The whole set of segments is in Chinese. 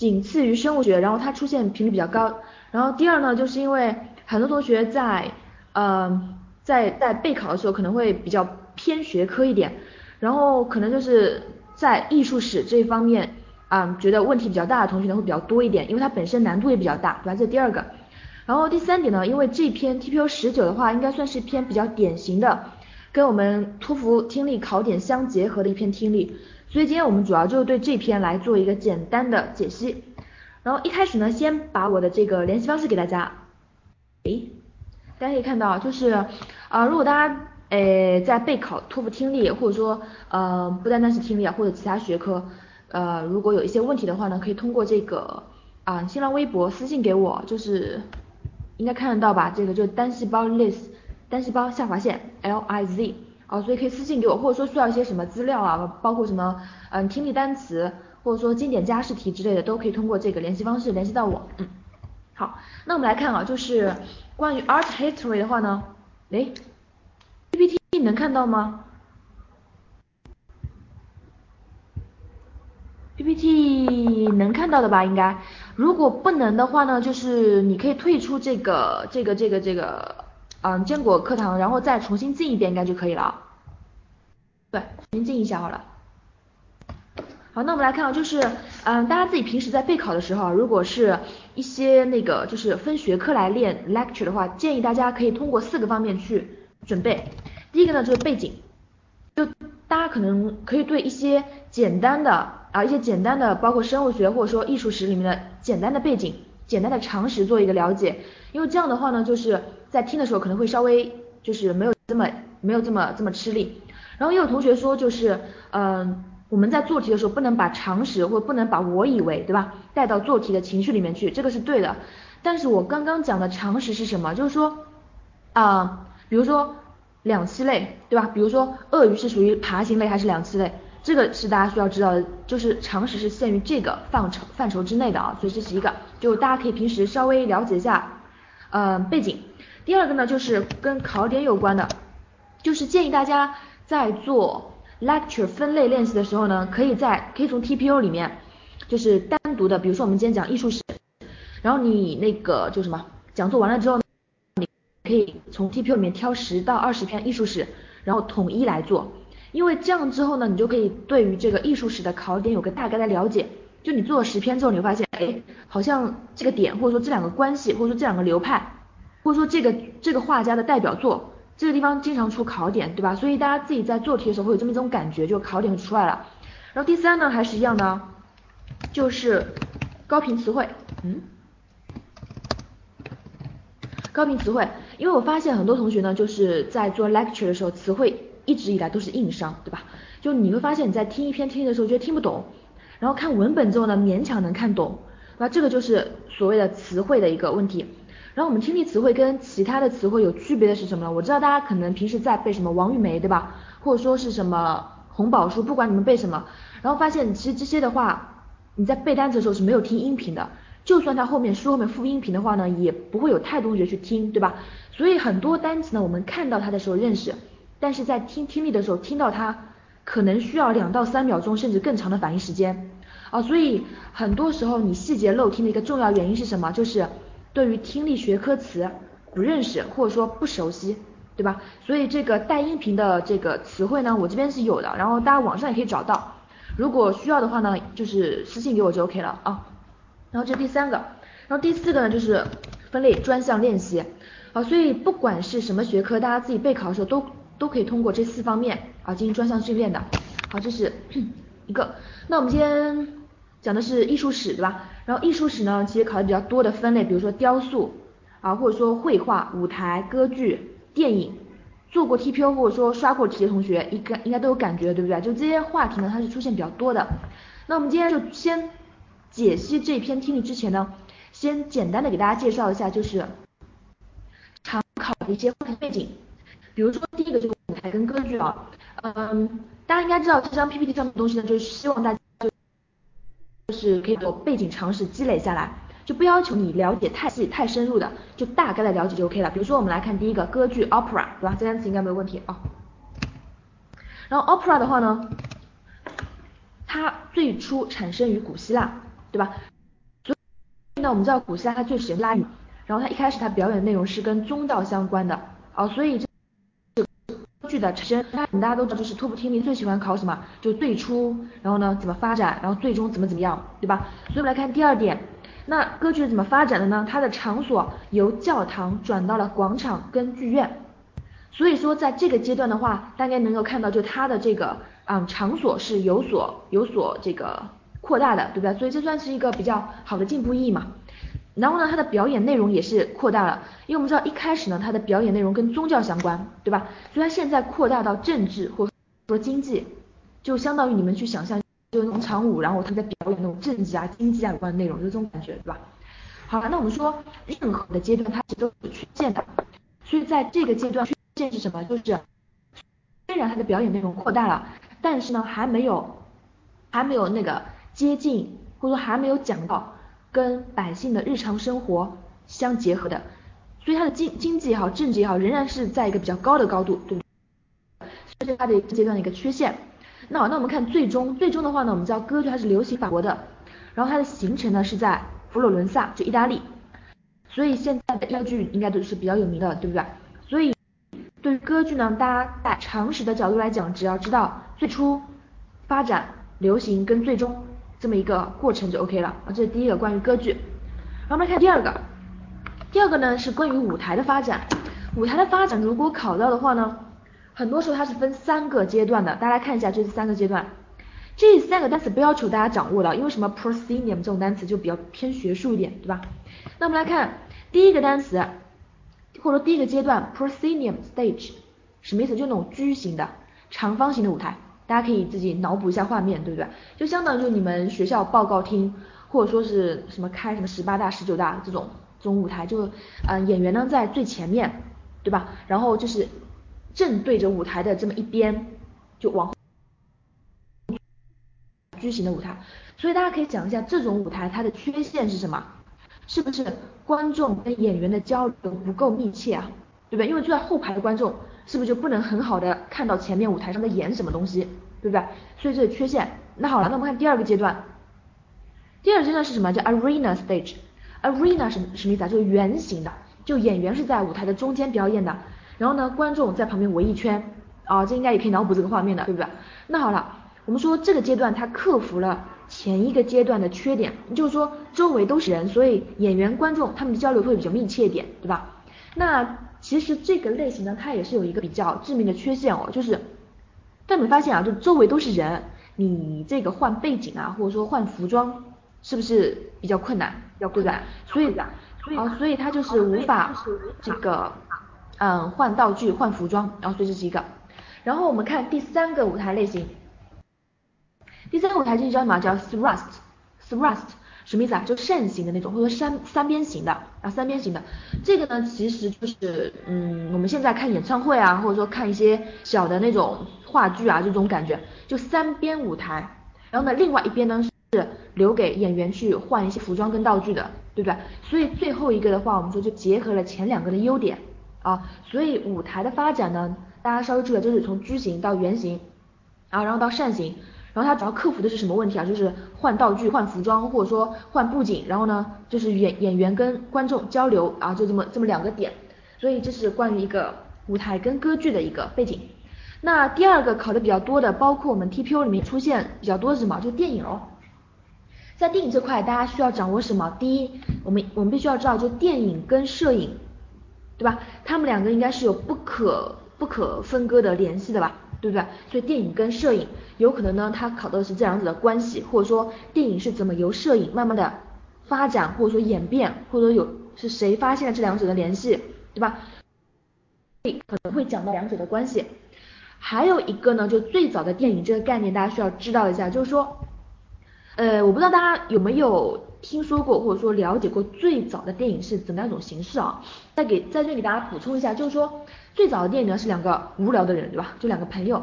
仅次于生物学，然后它出现频率比较高。然后第二呢，就是因为很多同学在呃在在备考的时候可能会比较偏学科一点，然后可能就是在艺术史这一方面啊觉得问题比较大的同学呢会比较多一点，因为它本身难度也比较大，对吧？这第二个。然后第三点呢，因为这篇 TPO 十九的话应该算是篇比较典型的，跟我们托福听力考点相结合的一篇听力。所以今天我们主要就对这篇来做一个简单的解析，然后一开始呢，先把我的这个联系方式给大家，诶，大家可以看到，就是啊，如果大家诶在备考托福听力，或者说呃不单单是听力啊，或者其他学科，呃如果有一些问题的话呢，可以通过这个啊新浪微博私信给我，就是应该看得到吧，这个就单细胞 list 单细胞下划线 L I Z。哦，所以可以私信给我，或者说需要一些什么资料啊，包括什么嗯听力单词，或者说经典加试题之类的，都可以通过这个联系方式联系到我。嗯，好，那我们来看啊，就是关于 art history 的话呢，诶 PPT 能看到吗？PPT 能看到的吧，应该。如果不能的话呢，就是你可以退出这个这个这个这个。嗯，坚果课堂，然后再重新进一遍应该就可以了。对，重新进一下好了。好，那我们来看啊，就是嗯，大家自己平时在备考的时候，如果是一些那个就是分学科来练 lecture 的话，建议大家可以通过四个方面去准备。第一个呢就是背景，就大家可能可以对一些简单的啊一些简单的，包括生物学或者说艺术史里面的简单的背景。简单的常识做一个了解，因为这样的话呢，就是在听的时候可能会稍微就是没有这么没有这么这么吃力。然后也有同学说就是，嗯，我们在做题的时候不能把常识或不能把我以为，对吧，带到做题的情绪里面去，这个是对的。但是我刚刚讲的常识是什么？就是说，啊，比如说两栖类，对吧？比如说鳄鱼是属于爬行类还是两栖类？这个是大家需要知道的，就是常识是限于这个范畴范畴之内的啊，所以这是一个，就大家可以平时稍微了解一下，呃背景。第二个呢，就是跟考点有关的，就是建议大家在做 lecture 分类练习的时候呢，可以在可以从 TPO 里面，就是单独的，比如说我们今天讲艺术史，然后你那个就什么讲座完了之后，你可以从 TPO 里面挑十到二十篇艺术史，然后统一来做。因为这样之后呢，你就可以对于这个艺术史的考点有个大概的了解。就你做了十篇之后，你会发现，哎，好像这个点或者说这两个关系，或者说这两个流派，或者说这个这个画家的代表作，这个地方经常出考点，对吧？所以大家自己在做题的时候会有这么一种感觉，就考点就出来了。然后第三呢，还是一样的，就是高频词汇，嗯，高频词汇，因为我发现很多同学呢，就是在做 lecture 的时候词汇。一直以来都是硬伤，对吧？就你会发现你在听一篇听力的时候觉得听不懂，然后看文本之后呢勉强能看懂，那这个就是所谓的词汇的一个问题。然后我们听力词汇跟其他的词汇有区别的是什么呢？我知道大家可能平时在背什么王玉梅，对吧？或者说是什么红宝书，不管你们背什么，然后发现其实这些的话，你在背单词的时候是没有听音频的，就算它后面书后面附音频的话呢，也不会有太多同学去听，对吧？所以很多单词呢，我们看到它的时候认识。但是在听听力的时候，听到它可能需要两到三秒钟，甚至更长的反应时间啊，所以很多时候你细节漏听的一个重要原因是什么？就是对于听力学科词不认识或者说不熟悉，对吧？所以这个带音频的这个词汇呢，我这边是有的，然后大家网上也可以找到，如果需要的话呢，就是私信给我就 OK 了啊。然后这第三个，然后第四个呢就是分类专项练习啊，所以不管是什么学科，大家自己备考的时候都。都可以通过这四方面啊进行专项训练的。好，这是一个。那我们今天讲的是艺术史，对吧？然后艺术史呢，其实考的比较多的分类，比如说雕塑啊，或者说绘画、舞台、歌剧、电影。做过 TPO 或者说刷过题的同学，应该应该都有感觉，对不对？就这些话题呢，它是出现比较多的。那我们今天就先解析这篇听力之前呢，先简单的给大家介绍一下，就是常考的一些背景。比如说第一个就是舞台跟歌剧啊，嗯，大家应该知道这张 PPT 上面的东西呢，就是希望大家就是可以有背景常识积累下来，就不要求你了解太细太深入的，就大概的了解就 OK 了。比如说我们来看第一个歌剧 opera，对吧？这单词应该没有问题啊。然后 opera 的话呢，它最初产生于古希腊，对吧？呢，我们知道古希腊它最始拉语，然后它一开始它表演内容是跟宗教相关的，哦，所以这剧的产生，大家都知道，就是托普听力最喜欢考什么，就最初，然后呢怎么发展，然后最终怎么怎么样，对吧？所以我们来看第二点，那歌剧是怎么发展的呢？它的场所由教堂转到了广场跟剧院，所以说在这个阶段的话，大家能够看到，就它的这个嗯场所是有所有所这个。扩大的，对不对？所以这算是一个比较好的进步意义嘛。然后呢，它的表演内容也是扩大了，因为我们知道一开始呢，它的表演内容跟宗教相关，对吧？所以它现在扩大到政治或说经济，就相当于你们去想象，就农场舞，然后他在表演那种政治啊、经济啊有关的内容，就这种感觉，对吧？好，那我们说任何的阶段它其实都有缺陷的，所以在这个阶段缺陷是什么？就是虽然它的表演内容扩大了，但是呢，还没有还没有那个。接近或者说还没有讲到跟百姓的日常生活相结合的，所以它的经经济也好，政治也好，仍然是在一个比较高的高度，对不对？这是它的一个阶段的一个缺陷。那好，那我们看最终，最终的话呢，我们知道歌剧它是流行法国的，然后它的形成呢是在佛罗伦萨，就意大利，所以现在的歌剧应该都是比较有名的，对不对？所以对于歌剧呢，大家在常识的角度来讲，只要知道最初发展、流行跟最终。这么一个过程就 OK 了啊，这是第一个关于歌剧。然后我们来看第二个，第二个呢是关于舞台的发展。舞台的发展如果考到的话呢，很多时候它是分三个阶段的，大家来看一下这是三个阶段。这三个单词不要求大家掌握的，因为什么 proscenium 这种单词就比较偏学术一点，对吧？那我们来看第一个单词，或者说第一个阶段 proscenium stage 什么意思？就那种矩形的长方形的舞台。大家可以自己脑补一下画面，对不对？就相当于就你们学校报告厅，或者说是什么开什么十八大、十九大这种这种舞台，就嗯演员呢在最前面，对吧？然后就是正对着舞台的这么一边，就往后矩形的舞台。所以大家可以讲一下这种舞台它的缺陷是什么？是不是观众跟演员的交流不够密切啊？对不对？因为坐在后排的观众。是不是就不能很好的看到前面舞台上在演什么东西，对不对？所以这是缺陷。那好了，那我们看第二个阶段。第二个阶段是什么？叫 arena stage。arena 什什么意思啊？就是圆形的，就演员是在舞台的中间表演的，然后呢，观众在旁边围一圈。啊，这应该也可以脑补这个画面的，对不对？那好了，我们说这个阶段它克服了前一个阶段的缺点，就是说周围都是人，所以演员、观众他们的交流会比较密切一点，对吧？那其实这个类型呢，它也是有一个比较致命的缺陷哦，就是，但你们发现啊，就周围都是人，你这个换背景啊，或者说换服装，是不是比较困难？要困难，所以，啊，所以它就是无法这个，嗯，换道具、换服装，然后所以这是一个。然后我们看第三个舞台类型，第三个舞台就是叫什么？叫 thrust，thrust。什么意思啊？就扇形的那种，或者三三边形的啊，三边形的。这个呢，其实就是，嗯，我们现在看演唱会啊，或者说看一些小的那种话剧啊，这种感觉，就三边舞台。然后呢，另外一边呢是留给演员去换一些服装跟道具的，对不对？所以最后一个的话，我们说就结合了前两个的优点啊。所以舞台的发展呢，大家稍微注意，就是从矩形到圆形，啊，然后到扇形。然后他主要克服的是什么问题啊？就是换道具、换服装，或者说换布景，然后呢，就是演演员跟观众交流啊，就这么这么两个点。所以这是关于一个舞台跟歌剧的一个背景。那第二个考的比较多的，包括我们 TPO 里面出现比较多是什么？就电影哦。在电影这块，大家需要掌握什么？第一，我们我们必须要知道，就电影跟摄影，对吧？他们两个应该是有不可不可分割的联系的吧？对不对？所以电影跟摄影有可能呢，它考的是这两者的关系，或者说电影是怎么由摄影慢慢的发展，或者说演变，或者说有是谁发现了这两者的联系，对吧？可能会讲到两者的关系。还有一个呢，就最早的电影这个概念，大家需要知道一下，就是说，呃，我不知道大家有没有听说过或者说了解过最早的电影是怎么样一种形式啊？再给在这给大家补充一下，就是说。最早的电影呢是两个无聊的人，对吧？就两个朋友，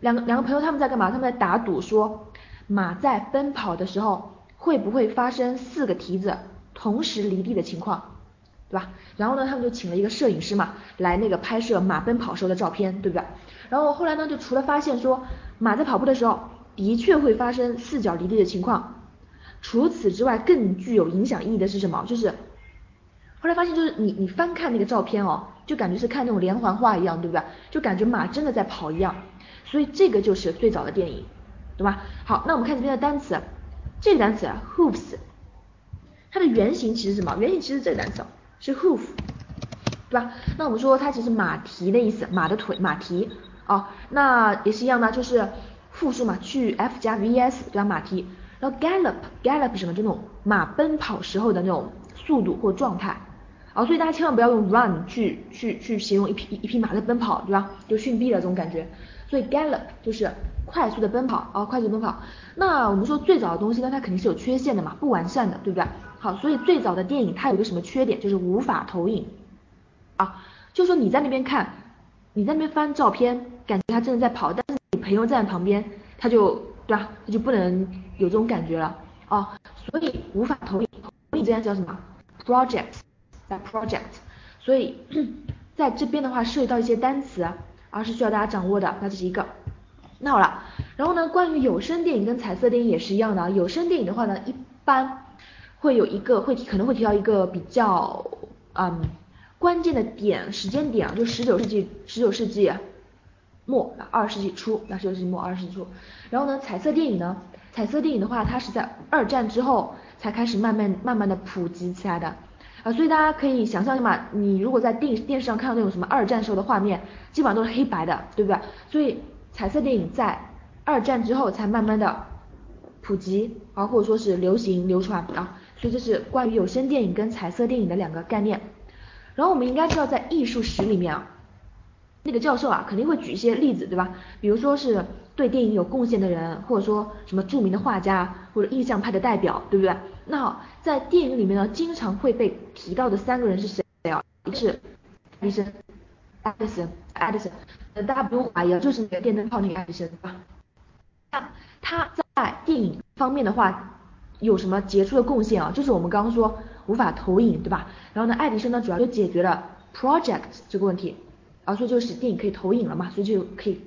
两个两个朋友他们在干嘛？他们在打赌，说马在奔跑的时候会不会发生四个蹄子同时离地的情况，对吧？然后呢，他们就请了一个摄影师嘛，来那个拍摄马奔跑时候的照片，对不对？然后后来呢，就除了发现说马在跑步的时候的确会发生四脚离地的情况，除此之外，更具有影响意义的是什么？就是后来发现，就是你你翻看那个照片哦，就感觉是看那种连环画一样，对不对？就感觉马真的在跑一样。所以这个就是最早的电影，懂吧？好，那我们看这边的单词，这个单词 hooves，它的原型其实什么？原型其实这个单词是 hoof，对吧？那我们说它其实马蹄的意思，马的腿，马蹄啊，那也是一样的，就是复数嘛，去 f 加 vs，对吧？马蹄。然后 gallop，gallop 什么？就那种马奔跑时候的那种速度或状态。啊，所以大家千万不要用 run 去去去形容一匹一匹马在奔跑，对吧？就逊毙了这种感觉。所以 gallop 就是快速的奔跑啊，快速奔跑。那我们说最早的东西呢，它肯定是有缺陷的嘛，不完善的，对不对？好，所以最早的电影它有个什么缺点？就是无法投影啊，就说你在那边看，你在那边翻照片，感觉他真的在跑，但是你朋友站在旁边，他就对吧？他就不能有这种感觉了啊，所以无法投影。投影这样叫什么？project，project。所以 在这边的话涉及到一些单词。而是需要大家掌握的，那这是一个。那好了，然后呢，关于有声电影跟彩色电影也是一样的。有声电影的话呢，一般会有一个会可能会提到一个比较嗯关键的点时间点啊，就十九世纪十九世纪末二十世纪初，那十九世纪末二十世纪初。然后呢，彩色电影呢，彩色电影的话，它是在二战之后才开始慢慢慢慢的普及起来的。啊，所以大家可以想象一下嘛，你如果在电电视上看到那种什么二战时候的画面，基本上都是黑白的，对不对？所以彩色电影在二战之后才慢慢的普及啊，或者说是流行流传啊。所以这是关于有声电影跟彩色电影的两个概念。然后我们应该知道，在艺术史里面啊，那个教授啊肯定会举一些例子，对吧？比如说是对电影有贡献的人，或者说什么著名的画家或者印象派的代表，对不对？那好，在电影里面呢，经常会被提到的三个人是谁啊？一个是爱迪生，爱迪生，爱迪生，呃，大家不用怀疑啊，就是那个电灯泡那个爱迪生，对吧？那他在电影方面的话，有什么杰出的贡献啊？就是我们刚刚说无法投影，对吧？然后呢，爱迪生呢，主要就解决了 project 这个问题，啊，所以就是电影可以投影了嘛，所以就可以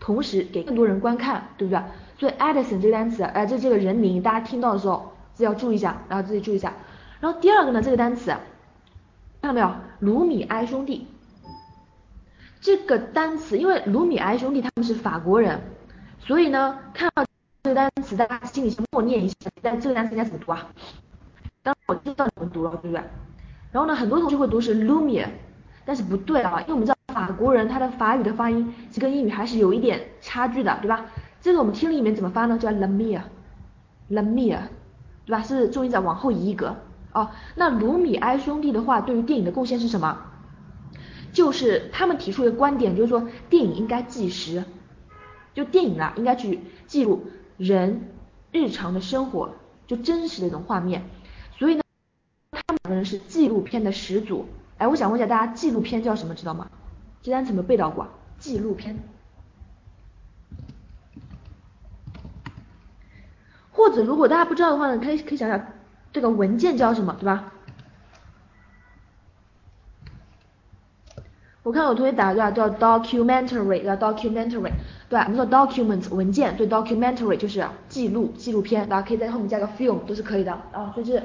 同时给更多人观看，对不对？所以 Edison 这个单词，哎，这这个人名，大家听到的时候。自己要注意一下，然后自己注意一下。然后第二个呢，这个单词看到没有？卢米埃兄弟。这个单词，因为卢米埃兄弟他们是法国人，所以呢，看到这个单词，大家心里先默念一下。但这个单词应该怎么读啊？当然我知道怎么读了，对不对？然后呢，很多同学会读是 l u m i e 但是不对啊，因为我们知道法国人他的法语的发音，是跟英语还是有一点差距的，对吧？这个我们听力里面怎么发呢？叫 l u m i e l u m i e。对吧？是重音再往后移一格哦。那卢米埃兄弟的话，对于电影的贡献是什么？就是他们提出的观点，就是说电影应该纪实，就电影啊应该去记录人日常的生活，就真实的一种画面。所以呢，他们两个人是纪录片的始祖。哎，我想问一下大家，纪录片叫什么？知道吗？这单词有没有背到过？纪录片。或者如果大家不知道的话呢，可以可以想想这个文件叫什么，对吧？我看有同学打对吧，叫 documentary，叫 documentary，对吧？我们说 document 文件，对 documentary 就是记录纪录片，大家可以在后面加个 film 都是可以的啊。所以是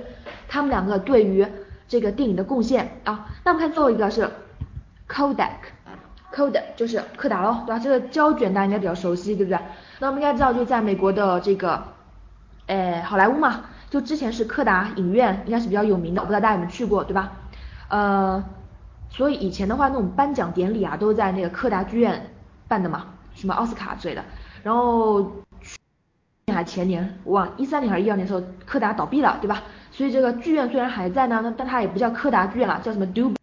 他们两个对于这个电影的贡献啊。那我们看最后一个是 Kodak，Kodak 就是柯达喽，对吧？这个胶卷大家应该比较熟悉，对不对？那我们应该知道就在美国的这个。哎，好莱坞嘛，就之前是柯达影院，应该是比较有名的，我不知道大家有没有去过，对吧？呃，所以以前的话，那种颁奖典礼啊，都在那个柯达剧院办的嘛，什么奥斯卡之类的。然后去年还前年，我忘一三年还是一二年的时候，柯达倒闭了，对吧？所以这个剧院虽然还在呢，但它也不叫柯达剧院了，叫什么杜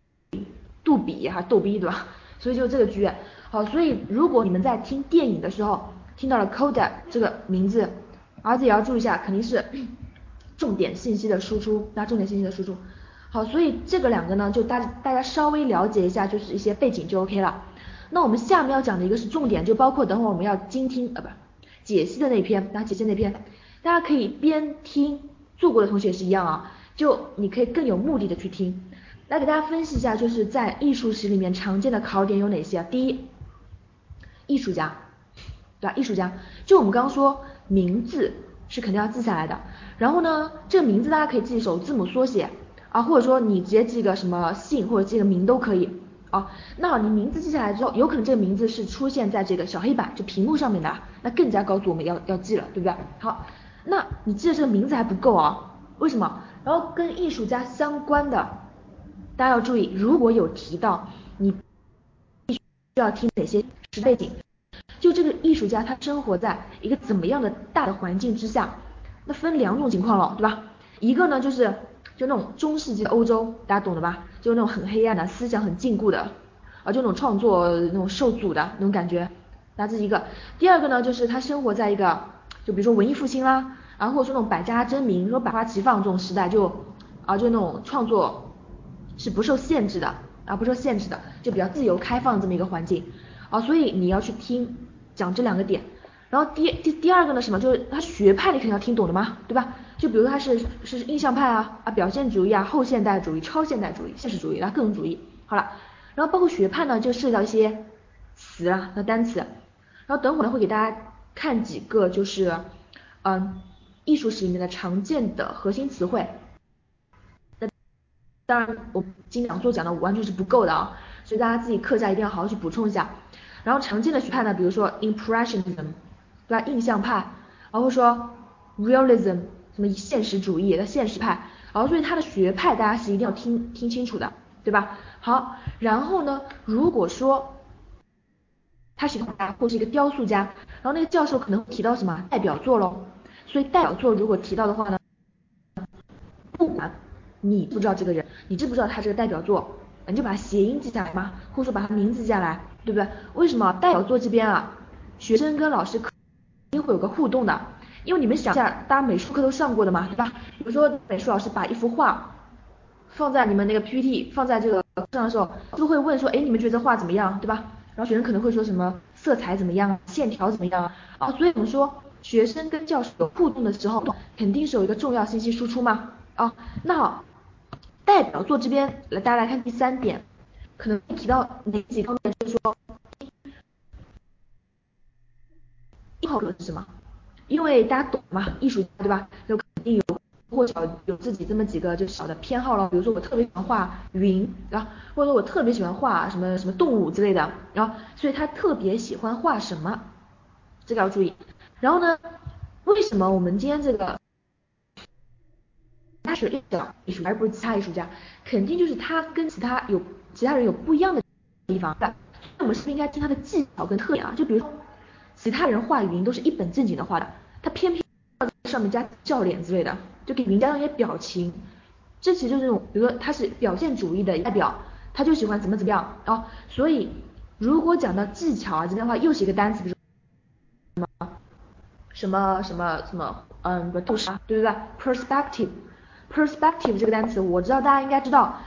杜比还逗逼，对吧？所以就这个剧院。好，所以如果你们在听电影的时候听到了 Coda 这个名字。而且也要注意一下，肯定是 重点信息的输出，那重点信息的输出。好，所以这个两个呢，就大大家稍微了解一下，就是一些背景就 OK 了。那我们下面要讲的一个是重点，就包括等会我们要精听呃不解析的那篇，那解析那篇，大家可以边听，做过的同学也是一样啊，就你可以更有目的的去听。来给大家分析一下，就是在艺术史里面常见的考点有哪些啊？第一，艺术家，对吧？艺术家，就我们刚刚说。名字是肯定要记下来的。然后呢，这个名字大家可以记首字母缩写啊，或者说你直接记个什么姓或者记个名都可以啊。那，你名字记下来之后，有可能这个名字是出现在这个小黑板就屏幕上面的，那更加告诉我们要要记了，对不对？好，那你记得这个名字还不够啊？为什么？然后跟艺术家相关的，大家要注意，如果有提到，你必须要听哪些是背景。就这个艺术家，他生活在一个怎么样的大的环境之下？那分两种情况了，对吧？一个呢就是就那种中世纪的欧洲，大家懂的吧？就那种很黑暗的思想很禁锢的，啊，就那种创作那种受阻的那种感觉，那这是一个。第二个呢就是他生活在一个就比如说文艺复兴啦，然后或者说那种百家争鸣、说百花齐放这种时代，就啊就那种创作是不受限制的啊不受限制的，就比较自由开放这么一个环境啊，所以你要去听。讲这两个点，然后第第第二个呢什么，就是他学派你肯定要听懂的嘛，对吧？就比如他是是印象派啊啊表现主义啊后现代主义超现代主义现实主义啊各种主义，好了，然后包括学派呢就涉及到一些词啊那单词，然后等会呢会给大家看几个就是嗯艺术史里面的常见的核心词汇，那当然我今讲座讲的完全是不够的啊，所以大家自己课下一定要好好去补充一下。然后常见的学派呢，比如说 Impressionism，对吧？印象派，然后说 Realism，什么现实主义的现实派，然后所以它的学派大家是一定要听听清楚的，对吧？好，然后呢，如果说他是个画家或是一个雕塑家，然后那个教授可能提到什么代表作喽，所以代表作如果提到的话呢，不管你不知道这个人，你知不知道他这个代表作？你就把谐音记下来嘛，或者说把他名字记下来，对不对？为什么代表作这边啊，学生跟老师肯定会有个互动的，因为你们想一下，大家美术课都上过的嘛，对吧？比如说美术老师把一幅画放在你们那个 PPT 放在这个课上的时候，就会问说，哎，你们觉得画怎么样，对吧？然后学生可能会说什么色彩怎么样，线条怎么样啊？啊所以我们说学生跟教师有互动的时候，肯定是有一个重要信息输出嘛，啊，那好。代表作这边来，大家来看第三点，可能提到哪几方面？就是说，一号是什么？因为大家懂嘛，艺术家对吧？就肯定有或小有自己这么几个就小的偏好了。比如说我特别喜欢画云，啊或者说我特别喜欢画什么什么动物之类的，然后所以他特别喜欢画什么，这个要注意。然后呢，为什么我们今天这个？他是艺术，而不是其他艺术家，肯定就是他跟其他有其他人有不一样的地方。那我们是不是应该听他的技巧跟特点啊？就比如说，其他人画云都是一本正经的画的，他偏偏上面加笑脸之类的，就给云加上一些表情。这其实就是那种，比如说他是表现主义的代表，他就喜欢怎么怎么样啊。所以如果讲到技巧啊这边的话，又是一个单词，比如什么什么什么什么，嗯，不，透视，对不对？perspective。perspective 这个单词，我知道大家应该知道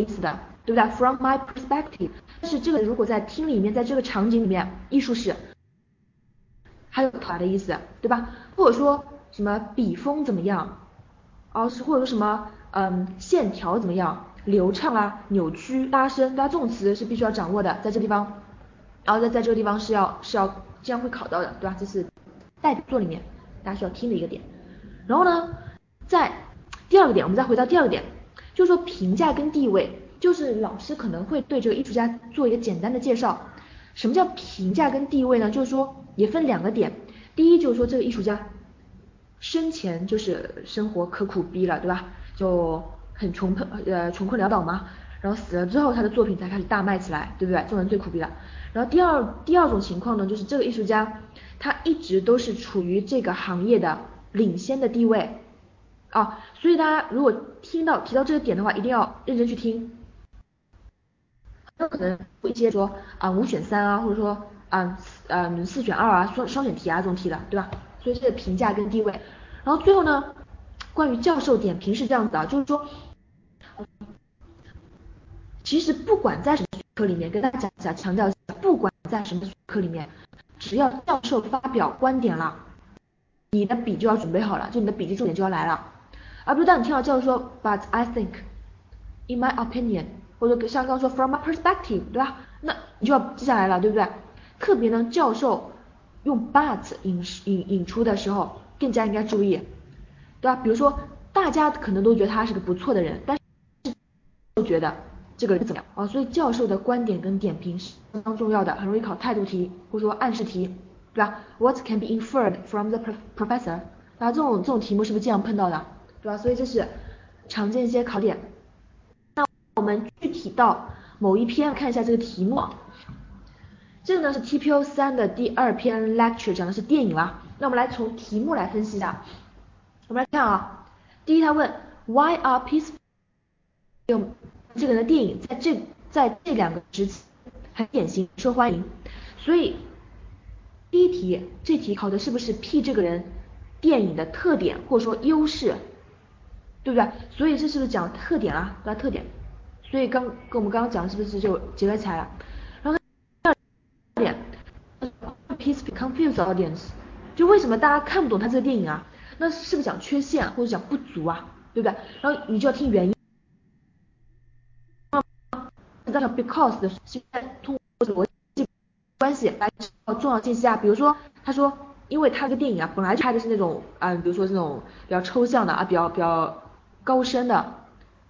意思的，对不对？From my perspective，但是这个如果在听里面，在这个场景里面，艺术史还有它的意思，对吧？或者说什么笔锋怎么样，哦是或者说什么嗯线条怎么样，流畅啊，扭曲、拉伸，对吧？这种词是必须要掌握的，在这地方，然后在在这个地方是要是要这样会考到的，对吧？这是代表作里面大家需要听的一个点。然后呢，在第二个点，我们再回到第二个点，就说评价跟地位，就是老师可能会对这个艺术家做一个简单的介绍。什么叫评价跟地位呢？就是说也分两个点，第一就是说这个艺术家生前就是生活可苦逼了，对吧？就很穷困呃穷困潦倒嘛，然后死了之后他的作品才开始大卖起来，对不对？这种人最苦逼了。然后第二第二种情况呢，就是这个艺术家他一直都是处于这个行业的。领先的地位啊，所以大家如果听到提到这个点的话，一定要认真去听。有可能会一些说啊五选三啊，或者说啊嗯四选二啊，双双选题啊这种题的，对吧？所以这个评价跟地位。然后最后呢，关于教授点评是这样子啊，就是说，其实不管在什么课里面，跟大家讲一下，强调一下，不管在什么课里面，只要教授发表观点了。你的笔就要准备好了，就你的笔记重点就要来了，而不是当你听到教授说，But I think, in my opinion，或者像刚刚说 From my perspective，对吧？那你就要记下来了，对不对？特别呢，教授用 but 引引引出的时候更加应该注意，对吧？比如说大家可能都觉得他是个不错的人，但是都觉得这个人怎么样啊？所以教授的观点跟点评是相当重要的，很容易考态度题或者说暗示题，对吧？What can be inferred from the professor？那这种这种题目是不是经常碰到的，对吧？所以这是常见一些考点。那我们具体到某一篇看一下这个题目。这个呢是 TPO 三的第二篇 lecture，讲的是电影啦。那我们来从题目来分析一下。我们来看啊，第一他问 Why are peaceful？这个人的电影在这在这两个时期很典型受欢迎，所以第一题这题考的是不是 P 这个人电影的特点或者说优势，对不对？所以这是不是讲特点啊？对吧？特点。所以刚跟我们刚刚讲的是不是就结合起来了然后第二点，piece confused audience，就为什么大家看不懂他这个电影啊？那是不是讲缺陷或者讲不足啊？对不对？然后你就要听原因。在讲 because 的，现在通过逻辑关系来找重要信息啊。比如说，他说，因为他这个电影啊，本来就拍的是那种啊，比如说这种比较抽象的啊，比较比较高深的，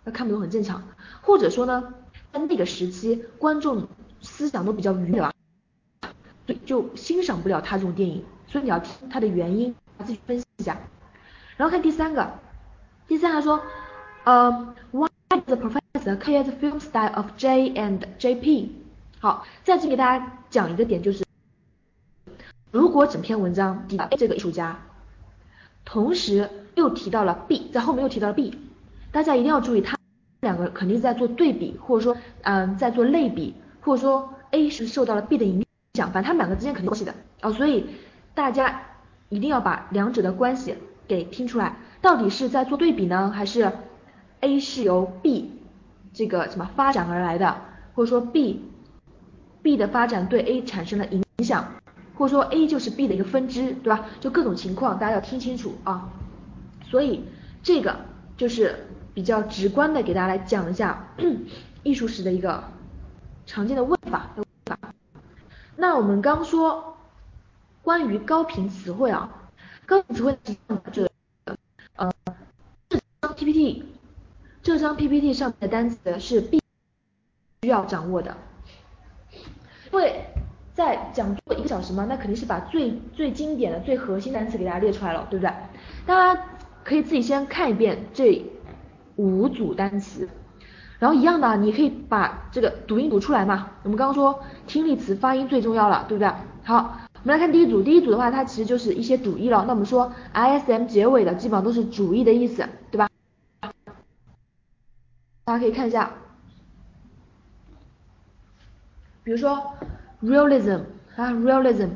那看不懂很正常。或者说呢，在那个时期，观众思想都比较愚昧吧。对，就欣赏不了他这种电影，所以你要听他的原因，自己分析一下。然后看第三个，第三个说，呃，Why the professor c a r e the film style of J and JP？好，再次给大家讲一个点，就是如果整篇文章提到 A 这个艺术家，同时又提到了 B，在后面又提到了 B，大家一定要注意，他两个肯定在做对比，或者说，嗯，在做类比，或者说 A 是受到了 B 的影响。反正他们两个之间肯定关系的哦，所以大家一定要把两者的关系给听出来，到底是在做对比呢，还是 A 是由 B 这个什么发展而来的，或者说 B B 的发展对 A 产生了影响，或者说 A 就是 B 的一个分支，对吧？就各种情况大家要听清楚啊。所以这个就是比较直观的给大家来讲一下 艺术史的一个常见的问法。那我们刚说关于高频词汇啊，高频词汇这呃这张 PPT 这张 PPT 上面的单词是必须要掌握的，因为在讲座一个小时嘛，那肯定是把最最经典的最核心单词给大家列出来了，对不对？大家可以自己先看一遍这五组单词。然后一样的，你可以把这个读音读出来嘛。我们刚刚说听力词发音最重要了，对不对？好，我们来看第一组，第一组的话，它其实就是一些主义了。那我们说 ism 结尾的基本上都是主义的意思，对吧？大家可以看一下，比如说 realism 啊，realism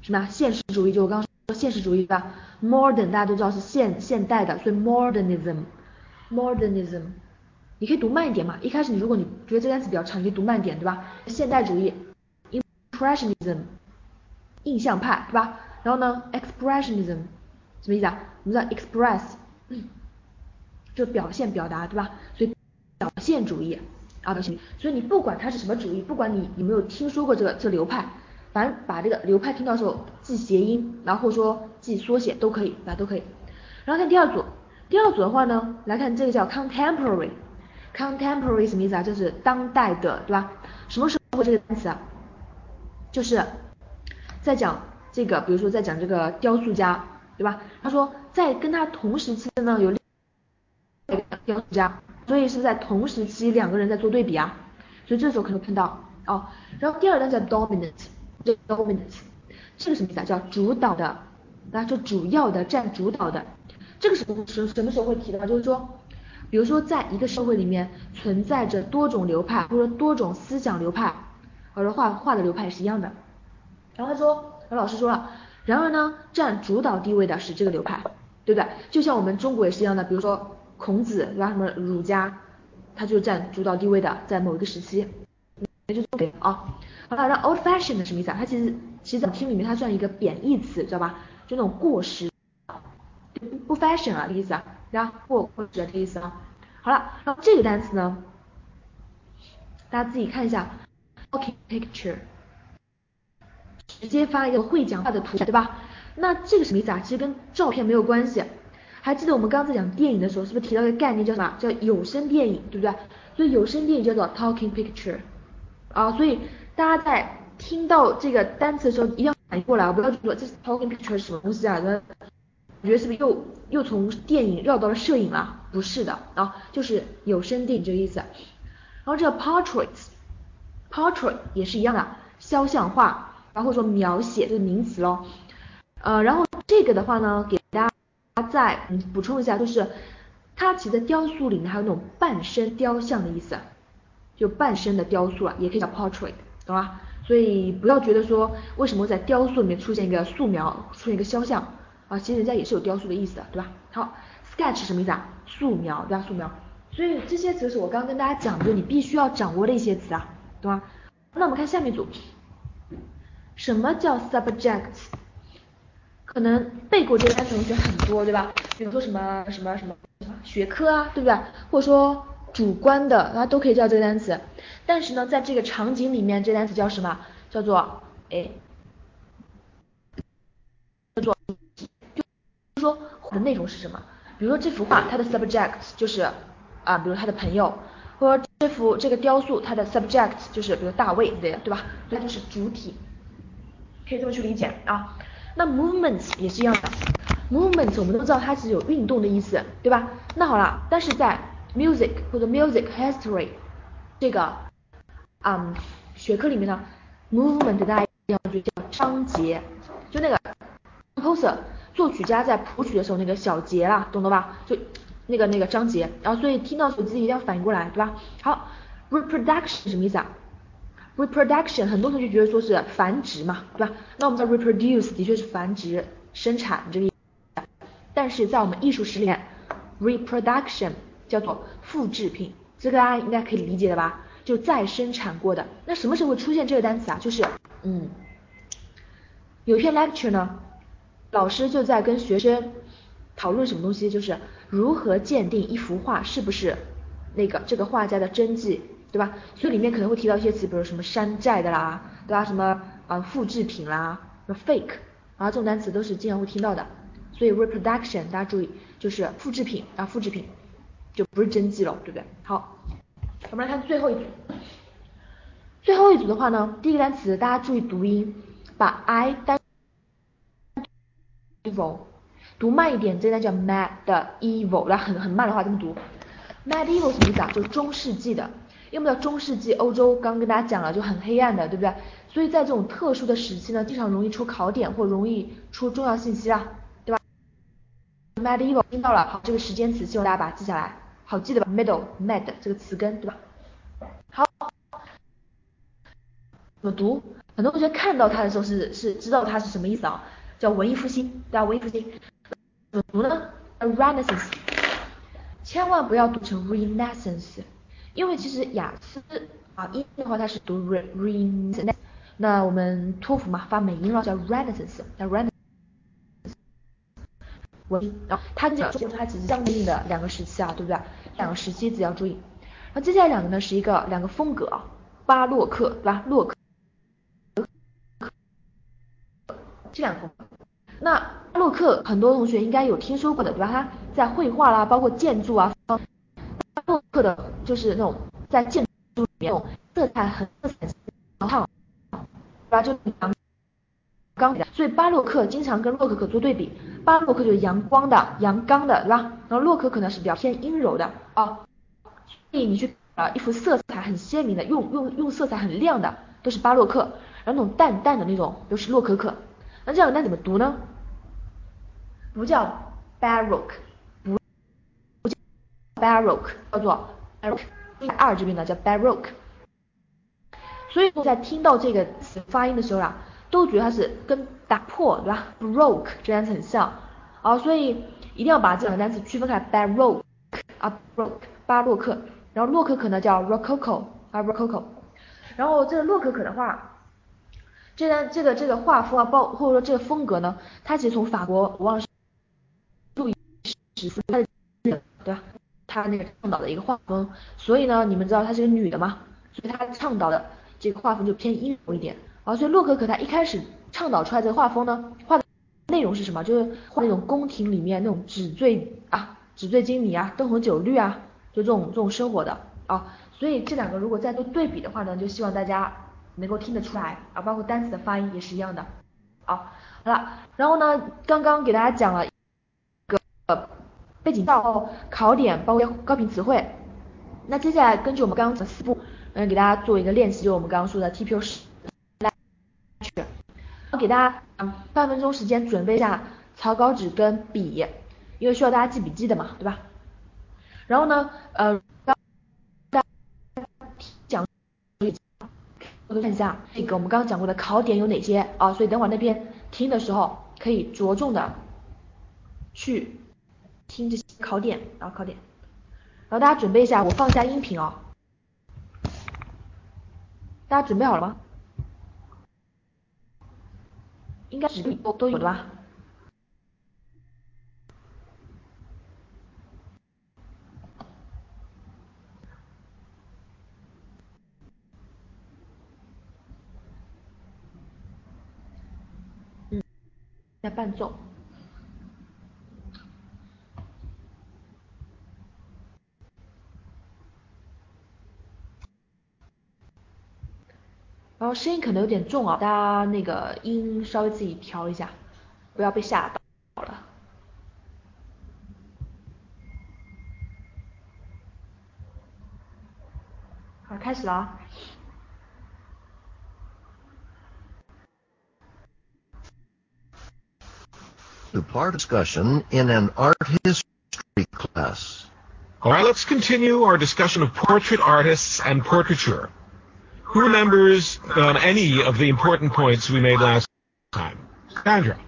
什么现实主义，就我刚刚说现实主义吧。modern 大家都知道是现现代的，所以 modernism Modernism，。你可以读慢一点嘛，一开始你如果你觉得这单词比较长，你可以读慢点，对吧？现代主义，impressionism，印象派，对吧？然后呢，expressionism，什么意思啊？我们知道 express，就表现表达，对吧？所以表现主义啊，表现。所以你不管它是什么主义，不管你有没有听说过这个这流派，反正把这个流派听到时候记谐音，然后说记缩写都可以，啊都可以。然后看第二组，第二组的话呢，来看这个叫 contemporary。Contemporary 什么意思啊？就是当代的，对吧？什么时候这个单词啊？就是在讲这个，比如说在讲这个雕塑家，对吧？他说在跟他同时期的呢有雕塑家，所以是在同时期两个人在做对比啊，所以这时候可能碰到哦。然后第二段叫 dominant，这 dominant 这个什么意思啊？叫主导的，那就主要的占主导的，这个什么时什么时候会提到？就是说。比如说，在一个社会里面存在着多种流派，或者多种思想流派，或者说画画的流派是一样的。然后他说，老师说了，然而呢，占主导地位的是这个流派，对不对？就像我们中国也是一样的，比如说孔子，对吧？什么儒家，他就占主导地位的，在某一个时期，那就对啊。好了，那 old fashioned 什么意思啊？它其实其实在听里面它算一个贬义词，知道吧？就那种过时，不 fashion 啊的意思啊。然后或或者这意思啊，好了，然后这个单词呢，大家自己看一下，talking picture，直接发一个会讲话的图，对吧？那这个什么意思啊？其实跟照片没有关系。还记得我们刚才讲电影的时候，是不是提到一个概念叫什么？叫有声电影，对不对？所以有声电影叫做 talking picture 啊。所以大家在听到这个单词的时候，一定要反应过来，不要说这是 talking picture 是什么东西啊？我觉得是不是又又从电影绕到了摄影了？不是的啊，就是有声电影这个意思。然后这个 portraits，portrait 也是一样的，肖像画，然后说描写这个名词喽。呃，然后这个的话呢，给大家再补充一下，就是它其实雕塑里面还有那种半身雕像的意思，就半身的雕塑啊，也可以叫 portrait，懂吧？所以不要觉得说为什么在雕塑里面出现一个素描，出现一个肖像。啊，其实人家也是有雕塑的意思的，对吧？好，sketch 什么意思啊？素描，对吧？素描。所以这些词是我刚刚跟大家讲的，就你必须要掌握的一些词啊，懂吗？那我们看下面组，什么叫 subjects？可能背过这个单词同学很多，对吧？比如说什么什么什么学科啊，对不对？或者说主观的，那都可以叫这个单词。但是呢，在这个场景里面，这单词叫什么？叫做哎。说的内容是什么？比如说这幅画，它的 subject 就是啊，比如他的朋友，或者这幅这个雕塑，它的 subject 就是比如大卫，对吧？所以就是主体，可以这么去理解啊。那 movements 也是一样的 movements 我们都知道它是有运动的意思，对吧？那好了，但是在 music 或者 music history 这个啊学科里面呢，movement 大家一定要注意叫章节，就那个 composer。作曲家在谱曲的时候那个小节啦，懂了吧？就那个那个章节，然后所以听到手机一定要反应过来，对吧？好，reproduction 什么意思啊？reproduction 很多同学觉得说是繁殖嘛，对吧？那我们知道 reproduce 的确是繁殖、生产这个意思，但是在我们艺术史里面，reproduction 叫做复制品，这个大家应该可以理解的吧？就再生产过的。那什么时候会出现这个单词啊？就是嗯，有一篇 lecture 呢。老师就在跟学生讨论什么东西，就是如何鉴定一幅画是不是那个这个画家的真迹，对吧？所以里面可能会提到一些词，比如什么山寨的啦，对吧？什么啊复制品啦，fake，啊这种单词都是经常会听到的。所以 reproduction 大家注意，就是复制品啊复制品就不是真迹了，对不对？好，我们来看最后一组。最后一组的话呢，第一个单词大家注意读音，把 i 单。evil，读慢一点，这单叫 mad evil，然后很很慢的话这么读？mad evil 什么意思啊？就中世纪的，因为我们知道中世纪欧洲刚跟大家讲了就很黑暗的，对不对？所以在这种特殊的时期呢，经常容易出考点或容易出重要信息啦，对吧？mad evil 听到了，好，这个时间词希望大家把它记下来，好记得吧？middle mad 这个词根，对吧？好，怎么读？很多同学看到它的时候是是知道它是什么意思啊？叫文艺复兴，对吧？文艺复兴怎么读呢？Renaissance，千万不要读成 Renaissance，因为其实雅思啊音的话它是读 re renaissance，那我们托福嘛发美音了叫 Renaissance，叫 Renaissance，文，然后它讲说它只是相对应的两个时期啊，对不对？两个时期只要注意。那接下来两个呢是一个两个风格啊，巴洛克，对吧？洛克。这两个风格，那巴洛克很多同学应该有听说过的，对吧？他在绘画啦，包括建筑啊，巴洛克的就是那种在建筑里面色彩很色彩强，对吧？就阳刚的，所以巴洛克经常跟洛可可做对比，巴洛克就是阳光的、阳刚的，对吧？然后洛可可呢是比较偏阴柔的啊，所以你去啊一幅色彩很鲜明的，用用用色彩很亮的都是巴洛克，然后那种淡淡的那种都是洛可可。那这样那怎么读呢？不叫 baroque，不不叫 baroque，叫做 baroque，二这边呢叫 baroque。所以在听到这个词发音的时候啊，都觉得它是跟打破对吧？Broke，这单词很像啊，所以一定要把这两个单词区分开，baroque 啊 baroque 巴洛克，然后洛可可呢叫 rococo 啊 rococo，然后这个洛可可的话。这呢，这个这个画风啊，包或者说这个风格呢，它其实从法国，我忘了只是，他的对吧？他那个倡导的一个画风，所以呢，你们知道她是个女的嘛，所以她倡导的这个画风就偏阴柔一点啊。所以洛可可他一开始倡导出来这个画风呢，画的内容是什么？就是画那种宫廷里面那种纸醉啊，纸醉金迷啊，灯红酒绿啊，就这种这种生活的啊。所以这两个如果再做对比的话呢，就希望大家能够听得出来啊，包括单词的发音也是一样的。啊，好了，然后呢，刚刚给大家讲了背景到考点，包括高频词汇。那接下来根据我们刚刚的四步，嗯，给大家做一个练习，就是我们刚刚说的 TPO 十。我给大家半分钟时间准备一下草稿纸跟笔，因为需要大家记笔记的嘛，对吧？然后呢，呃，大家讲，看一下这个我们刚刚讲过的考点有哪些啊？所以等会儿那边听的时候可以着重的去听这些考点，然后考点。然后大家准备一下，我放下音频哦。大家准备好了吗？应该是都都有的吧？嗯，在伴奏。然后声音可能有点重啊，大家那个音稍微自己调一下，不要被吓到好了。好，开始了啊。The part discussion in an art history class. All right, let's continue our discussion of portrait artists and portraiture. Who remembers um, any of the important points we made last time? Sandra.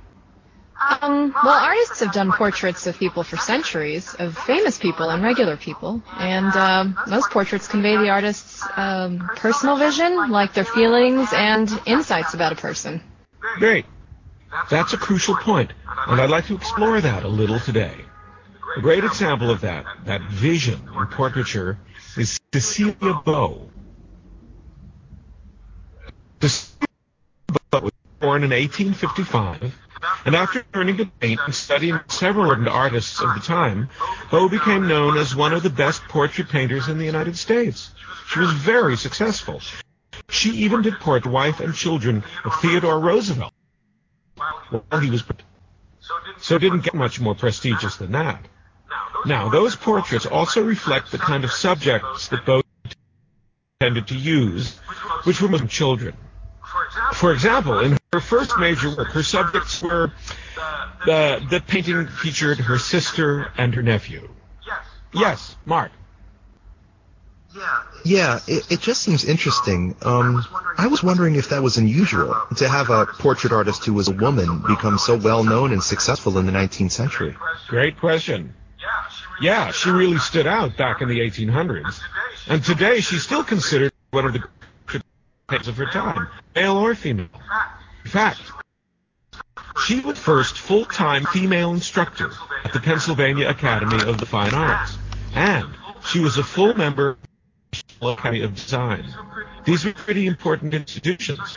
Um, well, artists have done portraits of people for centuries, of famous people and regular people, and uh, most portraits convey the artist's um, personal vision, like their feelings and insights about a person. Great. That's a crucial point, and I'd like to explore that a little today. A great example of that, that vision in portraiture, is Cecilia Beau, but was born in 1855, and after learning to paint and studying several artists of the time, Beau became known as one of the best portrait painters in the United States. She was very successful. She even did portrait wife and children of Theodore Roosevelt while he was so didn't get much more prestigious than that. Now, those portraits also reflect the kind of subjects that Beau tended to use, which were Muslim children. For example, in her first major work, her subjects were uh, the painting featured her sister and her nephew. Yes, Mark. Yeah, it, it just seems interesting. Um, I was wondering if that was unusual to have a portrait artist who was a woman become so well known and successful in the 19th century. Great question. Yeah, she really stood out back in the 1800s, and today she's still considered one of the painters of her time, male or female. In fact, she was first full-time female instructor at the Pennsylvania Academy of the Fine Arts, and she was a full member of the Academy of Design. These were pretty important institutions.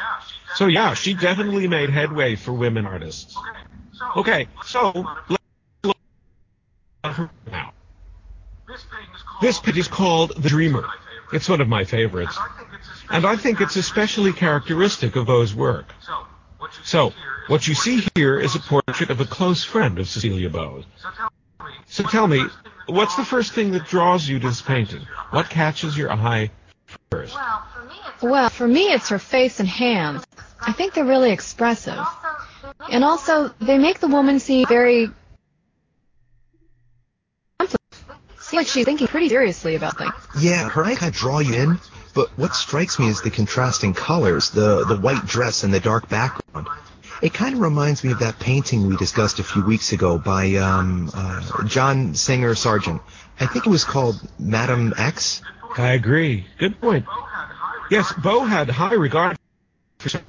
So yeah, she definitely made headway for women artists. Okay, so let's look at her now. This painting is called The Dreamer. It's one of my favorites. And I think it's especially characteristic of Beau's work. So, what you see here is a portrait of a close friend of Cecilia Beau. So tell me, what's the first thing that draws you to this painting? What catches your eye first? Well, for me, it's her face and hands. I think they're really expressive. And also, they make the woman seem very. Seems like she's thinking pretty seriously about things. Yeah, her eyes kind of draw you in, but what strikes me is the contrasting colors, the, the white dress and the dark background. It kind of reminds me of that painting we discussed a few weeks ago by um, uh, John Singer Sargent. I think it was called Madam X. I agree. Good point. Yes, Beau had high regard for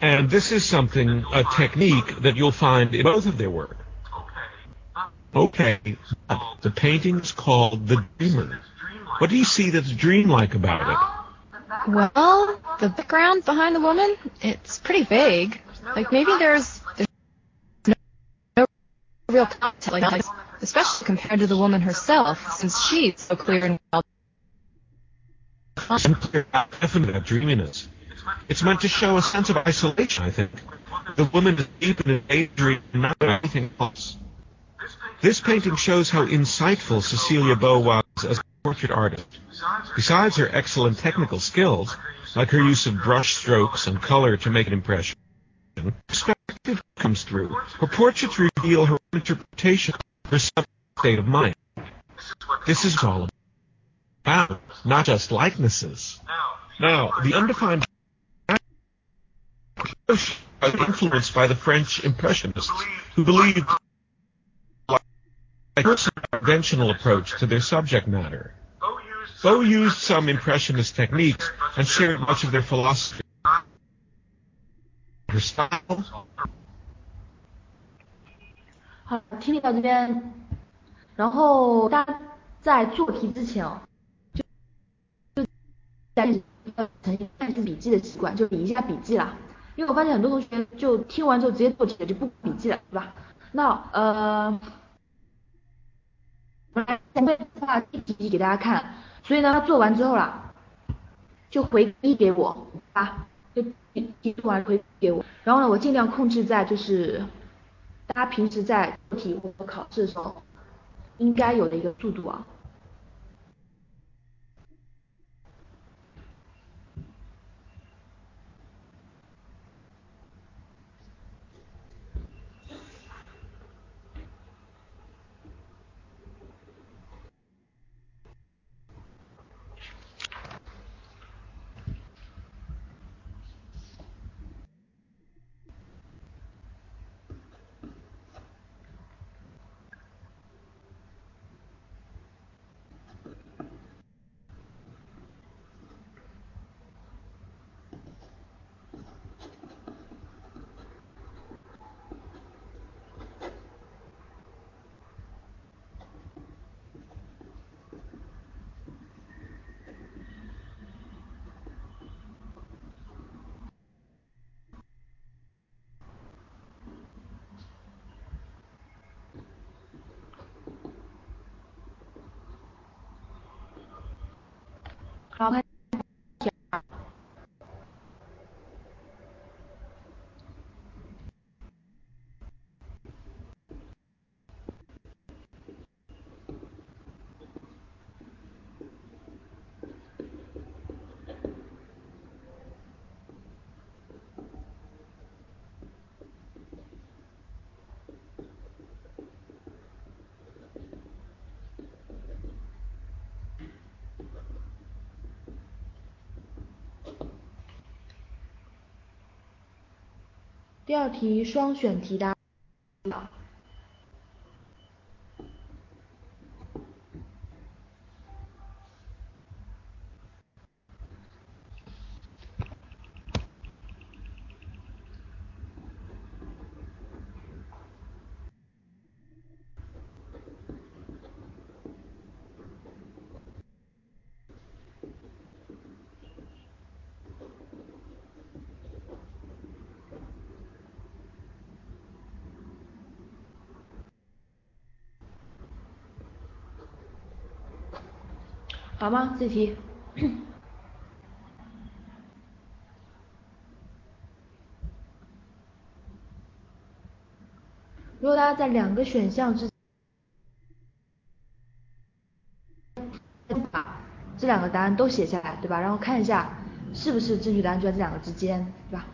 and this is something, a technique that you'll find in both of their work. Okay, the painting's called The Dreamer. What do you see that's dreamlike about it? Well, the background behind the woman, it's pretty vague. Like maybe there's there's no, no real context, like, especially compared to the woman herself, since she's so clear and well. definite that dreaminess. It's meant to show a sense of isolation, I think. The woman is deep in a daydream and not anything else. This painting shows how insightful Cecilia Beau was as a portrait artist. Besides her excellent technical skills, like her use of brush strokes and color to make an impression, perspective comes through. Her portraits reveal her interpretation of her state of mind. This is all about, not just likenesses. Now, the undefined influenced by the French Impressionists, who believed a conventional approach to their subject matter. Beau used some Impressionist techniques and shared much of their philosophy. 好，听力到这边，然后大家在做题之前哦，就就大家要成一看笔记的习惯，就理一下笔记啦。因为我发现很多同学就听完之后直接做题了，就不笔记了，对吧？那呃，我来前面画一题给大家看，所以呢，他做完之后啦，就回一给我啊，就提出完回给我，然后呢，我尽量控制在就是大家平时在做题或考试的时候应该有的一个速度啊。第二题双选题答。好吗？这题。如果大家在两个选项之，把这两个答案都写下来，对吧？然后看一下是不是正确答案就在这两个之间，对吧？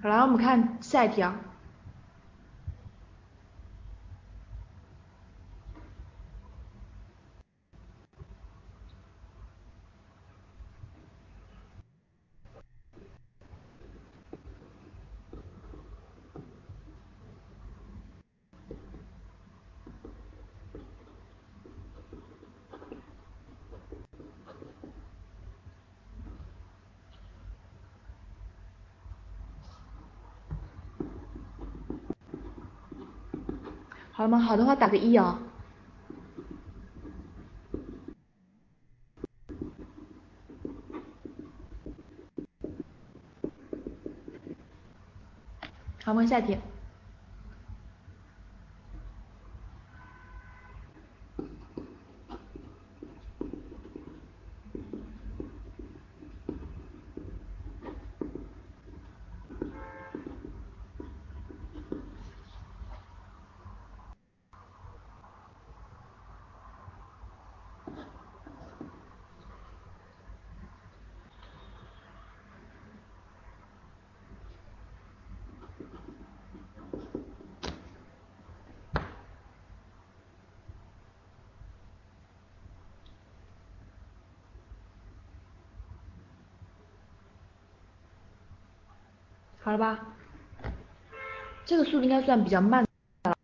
好了，我们看下一题啊。好吗？好的话打个一啊。好吗？下一题。好了吧？这个速度应该算比较慢的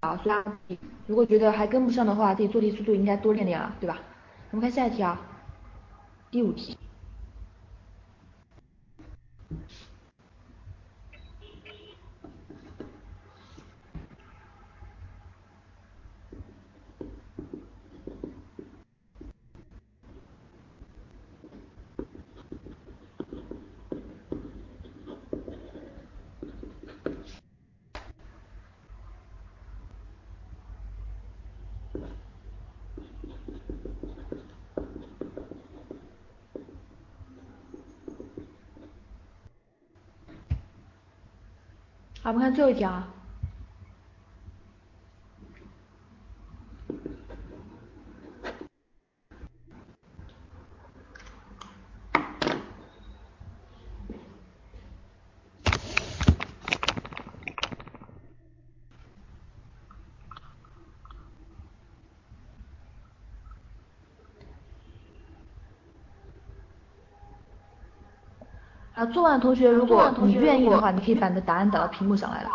啊，所以如果觉得还跟不上的话，自己做题速度应该多练练啊，对吧？我们看下一题啊，第五题。我们看最后一条啊。啊，做完的同学，如果你愿意的话，你可以把你的答案打到屏幕上来了。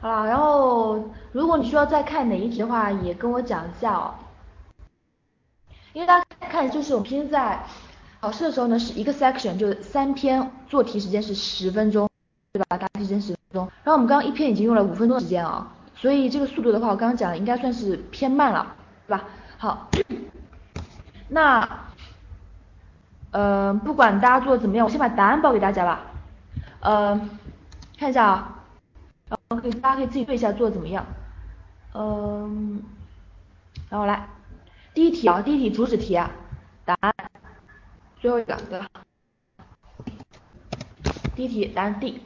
好了，然后如果你需要再看哪一题的话，也跟我讲一下哦。因为大家看，就是我们平时在考试的时候呢，是一个 section 就是三篇做题时间是十分钟，对吧？答题时间十分钟。然后我们刚刚一篇已经用了五分钟时间啊，所以这个速度的话，我刚刚讲的应该算是偏慢了，对吧？好。那，呃，不管大家做的怎么样，我先把答案报给大家吧。呃，看一下啊，然后可以大家可以自己对一下做的怎么样。嗯，然后来，第一题啊，第一题主旨题啊，答案，最后一个对吧？第一题答案 D，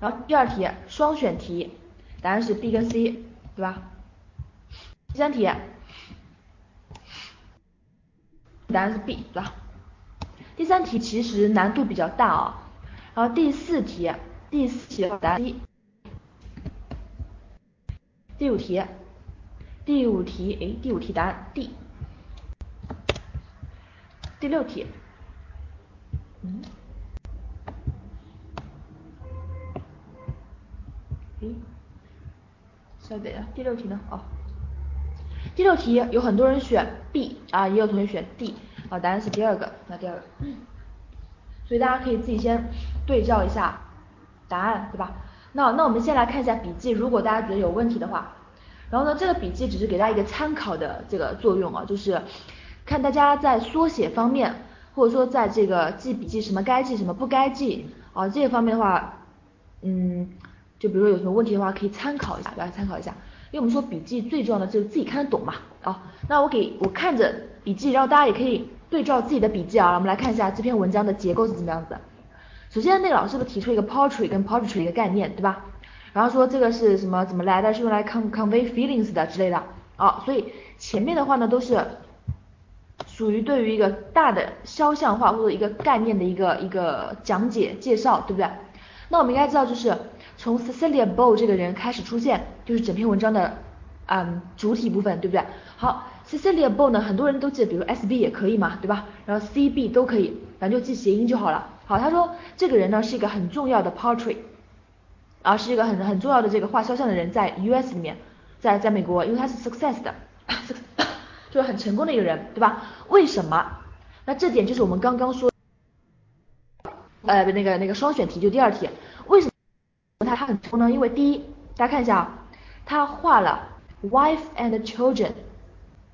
然后第二题双选题，答案是 B 跟 C，对吧？第三题。答案是 B，对吧？第三题其实难度比较大啊，然后第四题，第四题答案 C，第五题，第五题，哎，第五题答案 D，第六题，嗯，哎，稍等啊，第六题呢？哦。第六题有很多人选 B 啊，也有同学选 D 啊，答案是第二个，那第二个，所以大家可以自己先对照一下答案，对吧？那那我们先来看一下笔记，如果大家觉得有问题的话，然后呢，这个笔记只是给大家一个参考的这个作用啊，就是看大家在缩写方面，或者说在这个记笔记什么该记什么不该记啊，这个方面的话，嗯，就比如说有什么问题的话，可以参考一下，大家参考一下。因为我们说笔记最重要的就是自己看得懂嘛，啊，那我给我看着笔记，然后大家也可以对照自己的笔记啊，我们来看一下这篇文章的结构是怎么样子。首先那个老师不是提出一个 poetry 跟 poetry 一个概念，对吧？然后说这个是什么怎么来的，是用来 convey feelings 的之类的，啊，所以前面的话呢都是属于对于一个大的肖像画或者一个概念的一个一个讲解介绍，对不对？那我们应该知道就是。从 Cecilia Bow 这个人开始出现，就是整篇文章的嗯主体部分，对不对？好，Cecilia Bow 呢，很多人都记得，比如 S B 也可以嘛，对吧？然后 C B 都可以，反正就记谐音就好了。好，他说这个人呢是一个很重要的 portrait，啊是一个很很重要的这个画肖像的人，在 U S 里面，在在美国，因为他是 success 的，就是很成功的一个人，对吧？为什么？那这点就是我们刚刚说，呃那个那个双选题就第二题，为什么？他他很成功呢，因为第一，大家看一下啊，他画了 wife and children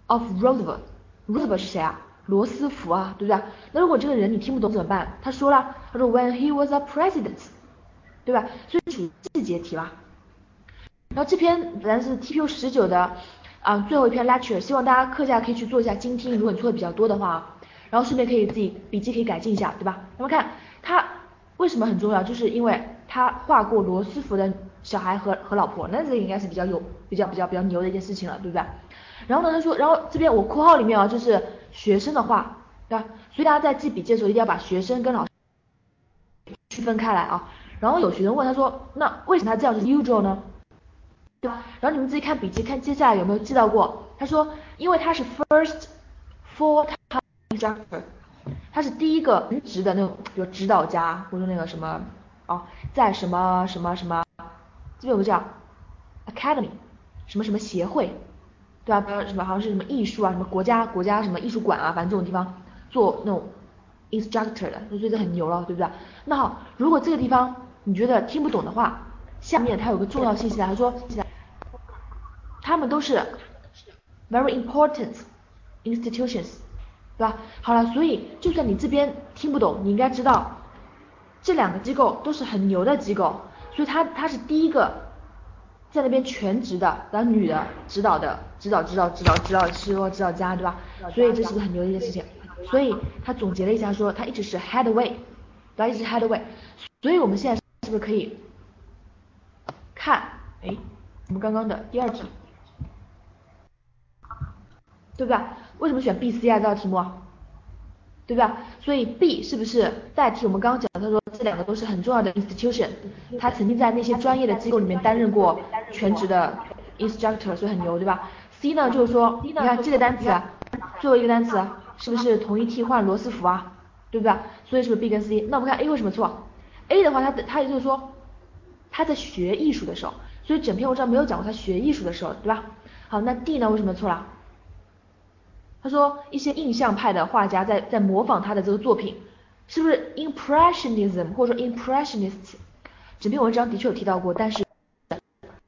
of Roosevelt，Roosevelt 是谁啊罗斯福啊，对不对？那如果这个人你听不懂怎么办？他说了，他说 When he was a president，对吧？所以属于细节题吧。然后这篇咱是 TPU 十九的啊最后一篇 lecture，希望大家课下可以去做一下精听，如果你错的比较多的话，然后顺便可以自己笔记可以改进一下，对吧？那么看他为什么很重要，就是因为他画过罗斯福的小孩和和老婆，那这应该是比较有比较比较比较牛的一件事情了，对不对？然后呢，他说，然后这边我括号里面啊，就是学生的话，对吧？所以大家在记笔记的时候一定要把学生跟老师区分开来啊。然后有学生问他说，那为什么他这样是 usual 呢？对吧？然后你们自己看笔记，看接下来有没有记到过？他说，因为他是 first four time in july 他是第一个全职的那种，比如指导家或者那个什么哦，在什么什么什么，这边有个叫 academy，什么什么协会。对吧？什么好像是什么艺术啊，什么国家国家什么艺术馆啊，反正这种地方做那种 instructor 的，就觉得很牛了，对不对？那好，如果这个地方你觉得听不懂的话，下面它有个重要信息啊，他说，他们都是 very important institutions，对吧？好了，所以就算你这边听不懂，你应该知道这两个机构都是很牛的机构，所以它它是第一个。在那边全职的，然后女的指导的，指导指导指导指导师或指导家，对吧？所以这是个很牛的一件事情。所以他总结了一下说，他一直是 head way，对吧？一直 head way。所以我们现在是不是可以看？哎，我们刚刚的第二题，对不对？为什么选 B、C 啊？这道题目？对吧？所以 B 是不是代替我们刚刚讲？他说这两个都是很重要的 institution，他曾经在那些专业的机构里面担任过全职的 instructor，所以很牛，对吧？C 呢就是说，你看这个单词，最后一个单词是不是同一替换罗斯福啊？对不对？所以是不是 B 跟 C？那我们看 A 为什么错？A 的话，他他也就是说他在学艺术的时候，所以整篇文章没有讲过他学艺术的时候，对吧？好，那 D 呢为什么错了？他说一些印象派的画家在在模仿他的这个作品，是不是 impressionism 或者说 impressionists？整篇文章的确有提到过，但是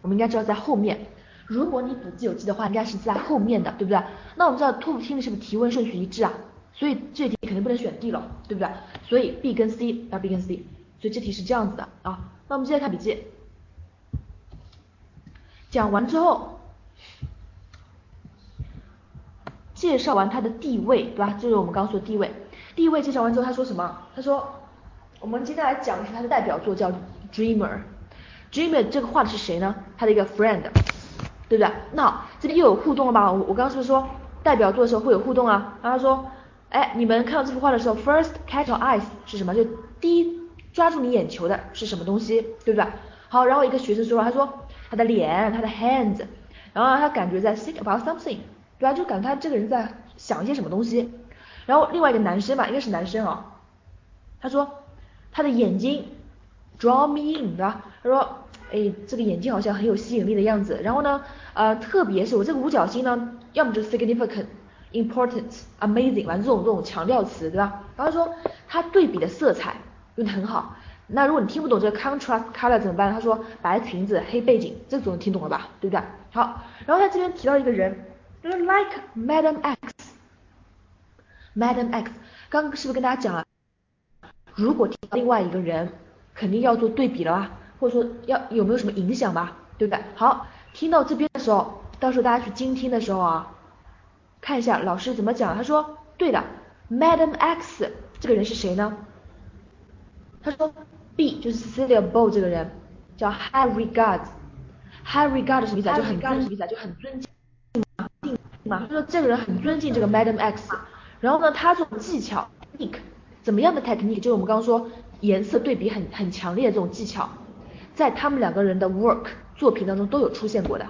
我们应该知道在后面。如果你笔记有记的话，应该是在后面的，对不对？那我们知道托福听力是不是提问顺序一致啊？所以这题肯定不能选 D 了，对不对？所以 B 跟 C 要 B 跟 C，所以这题是这样子的啊。那我们接着看笔记，讲完之后。介绍完他的地位，对吧？这是我们刚说的地位。地位介绍完之后，他说什么？他说，我们接下来讲的是他的代表作，叫《Dreamer》。Dreamer 这个画的是谁呢？他的一个 friend，对不对？那这边又有互动了吧？我我刚刚是不是说代表作的时候会有互动啊？然后他说，哎，你们看到这幅画的时候，first catch your eyes 是什么？就第一抓住你眼球的是什么东西，对不对？好，然后一个学生说，他说他的脸，他的 hands，然后他感觉在 think about something。对吧？就感觉他这个人在想一些什么东西。然后另外一个男生吧，应该是男生啊，他说他的眼睛 draw me in，对吧？他说，哎，这个眼睛好像很有吸引力的样子。然后呢，呃，特别是我这个五角星呢，要么就是 significant、important、amazing，反正这种这种强调词，对吧？然后说他对比的色彩用的很好。那如果你听不懂这个 contrast color 怎么办？他说白裙子黑背景，这总能听懂了吧？对不对？好，然后他这边提到一个人。Like Madam X，Madam X，刚刚是不是跟大家讲了？如果听到另外一个人，肯定要做对比了吧？或者说要有没有什么影响吧？对不对？好，听到这边的时候，到时候大家去精听的时候啊，看一下老师怎么讲。他说，对的，Madam X 这个人是谁呢？他说 B 就是 Celia Bow 这个人叫 High Regard，High Regard 什么意思啊？就很尊敬，就很尊敬。嘛，就说这个人很尊敬这个 Madam X，然后呢，他这种技巧 technique 怎么样的 technique，就是我们刚刚说颜色对比很很强烈的这种技巧，在他们两个人的 work 作品当中都有出现过的，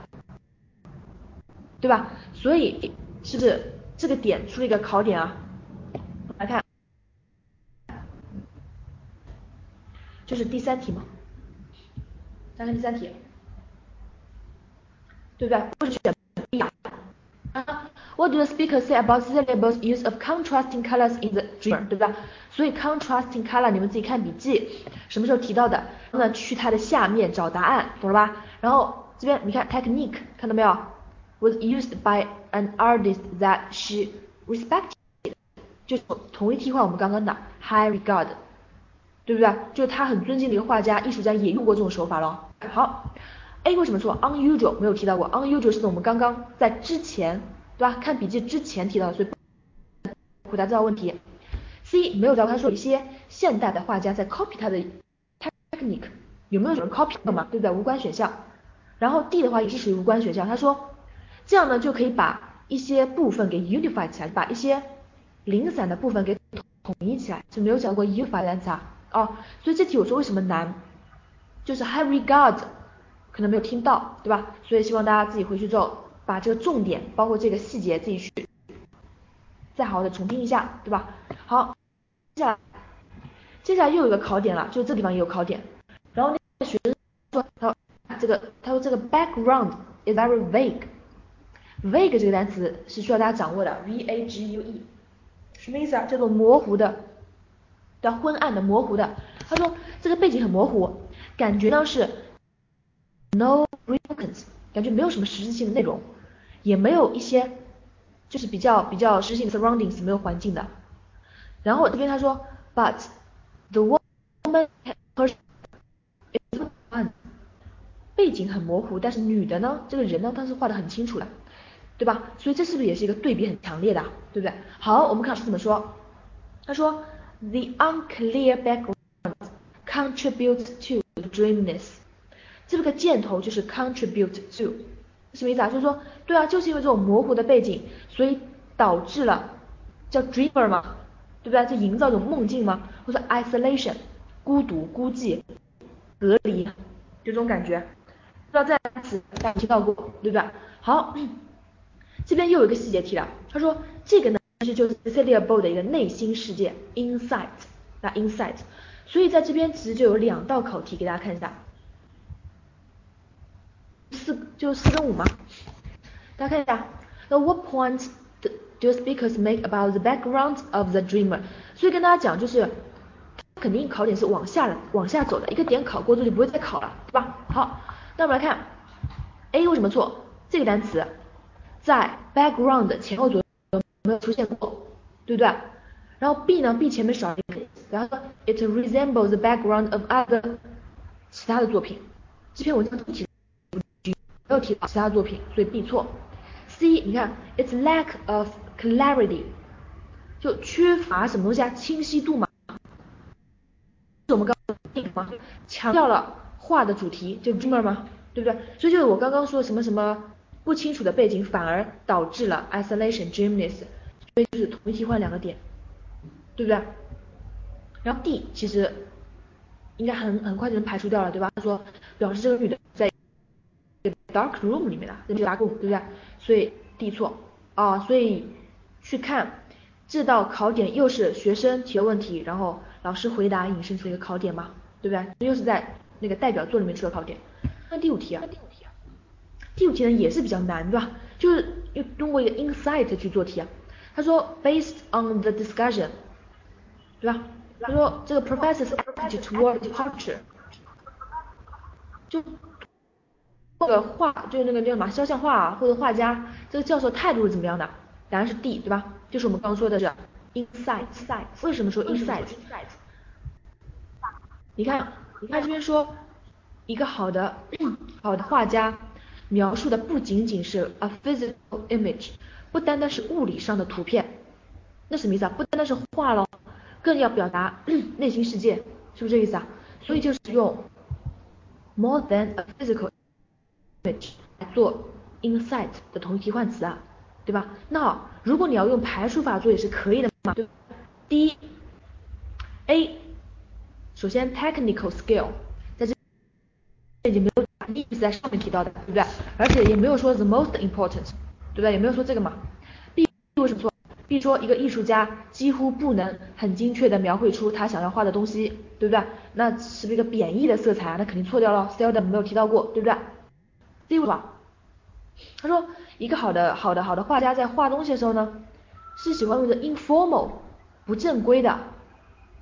对吧？所以是不是这个点出了一个考点啊？来看，就是第三题嘛，再看第三题，对不对？不选 do the speaker say about syllables use of contrasting colors in the dreamer？对吧？所以 contrasting color 你们自己看笔记，什么时候提到的？然后呢，去它的下面找答案，懂了吧？然后这边你看 technique 看到没有？Was used by an artist that she respected，就同一替换我们刚刚的 high regard，对不对？就是他很尊敬的一个画家、艺术家也用过这种手法咯。好，A 为什么错？unusual 没有提到过，unusual 是我们刚刚在之前，对吧？看笔记之前提到的，所以回答这道问题。C 没有答，他说一些现代的画家在 copy 他的 technique，有没有 copy 的嘛？对不对？无关选项。然后 D 的话也是属于无关选项，他说这样呢就可以把一些部分给 unify 起来，把一些零散的部分给统一起来，就没有讲过 unify 单词啊，哦，所以这题我说为什么难，就是 high regard 可能没有听到，对吧？所以希望大家自己回去之后把这个重点，包括这个细节自己去再好好的重听一下，对吧？好，接下来接下来又有一个考点了，就这地方也有考点，然后那个学生说他这个他说这个 background is very vague，vague 这个单词是需要大家掌握的，v a g u e。什么意思啊？叫做模糊的，叫昏暗的、模糊的。他说这个背景很模糊，感觉呢是 no significance，感觉没有什么实质性的内容，也没有一些就是比较比较实质性的 surroundings，没有环境的。然后这边他说，but the woman her 背景很模糊，但是女的呢，这个人呢，她是画的很清楚的。对吧？所以这是不是也是一个对比很强烈的，对不对？好，我们看老师怎么说。他说，the unclear background contributes to the dreamness。这个箭头就是 contribute to，什么意思啊？就是说，对啊，就是因为这种模糊的背景，所以导致了叫 dreamer 嘛，对不对？就营造一种梦境嘛，或者 isolation，孤独、孤寂、隔离，就这种感觉。不知道在此大家听到过，对不对？好。这边又有一个细节题了，他说这个呢其实就是 Cecilia b o l 的一个内心世界 insight，那 insight，所以在这边其实就有两道考题给大家看一下，四就四跟五嘛，大家看一下，那 what points do speakers make about the background of the dreamer？所以跟大家讲就是，肯定考点是往下的往下走的，一个点考过之后就不会再考了，对吧？好，那我们来看 A 为什么错？这个单词。在 background 前后左右没有出现过，对不对？然后 B 呢？B 前面少一个，然后 it resembles the background of other 其他的作品。这篇文章不提没有提到其他作品，所以 B 错。C 你看，its lack of clarity 就缺乏什么东西啊？清晰度嘛。是我们刚刚强调了画的主题，就 dreamer 吗？对不对？所以就是我刚刚说什么什么。不清楚的背景反而导致了 isolation dreamness，所以就是同一替换两个点，对不对？然后 D 其实应该很很快就能排除掉了，对吧？他说表示这个女的 dark room 里面的，在 dark room，对不对？所以 D 错啊，所以去看这道考点又是学生提问题，然后老师回答引申出一个考点嘛，对不对？又是在那个代表作里面出的考点。那第五题啊。第五题啊，第五题呢也是比较难，对吧？就是又通过一个 insight 去做题啊。他说 based on the discussion，对吧？他说这个 professor's attitude toward departure，就这个画就是那个叫什么肖像画啊或者画家这个教授态度是怎么样的？答案是 D，对吧？就是我们刚说的是 insight。为什么说 insight？你看，你看这边说一个好的 好的画家。描述的不仅仅是 a physical image，不单单是物理上的图片，那什么意思啊？不单单是画咯，更要表达 内心世界，是不是这意思啊？所以就是用 more than a physical 做 insight 的同义替换词啊，对吧？那好如果你要用排除法做也是可以的嘛，对第一，A，首先 technical skill 在这已经没有。意是在上面提到的，对不对？而且也没有说 the most important，对不对？也没有说这个嘛。B 为什么错？B 说一个艺术家几乎不能很精确的描绘出他想要画的东西，对不对？那是不是一个贬义的色彩啊？那肯定错掉了，seldom 没有提到过，对不对？C 吧？他说一个好的好的好的画家在画东西的时候呢，是喜欢用的 informal 不正规的，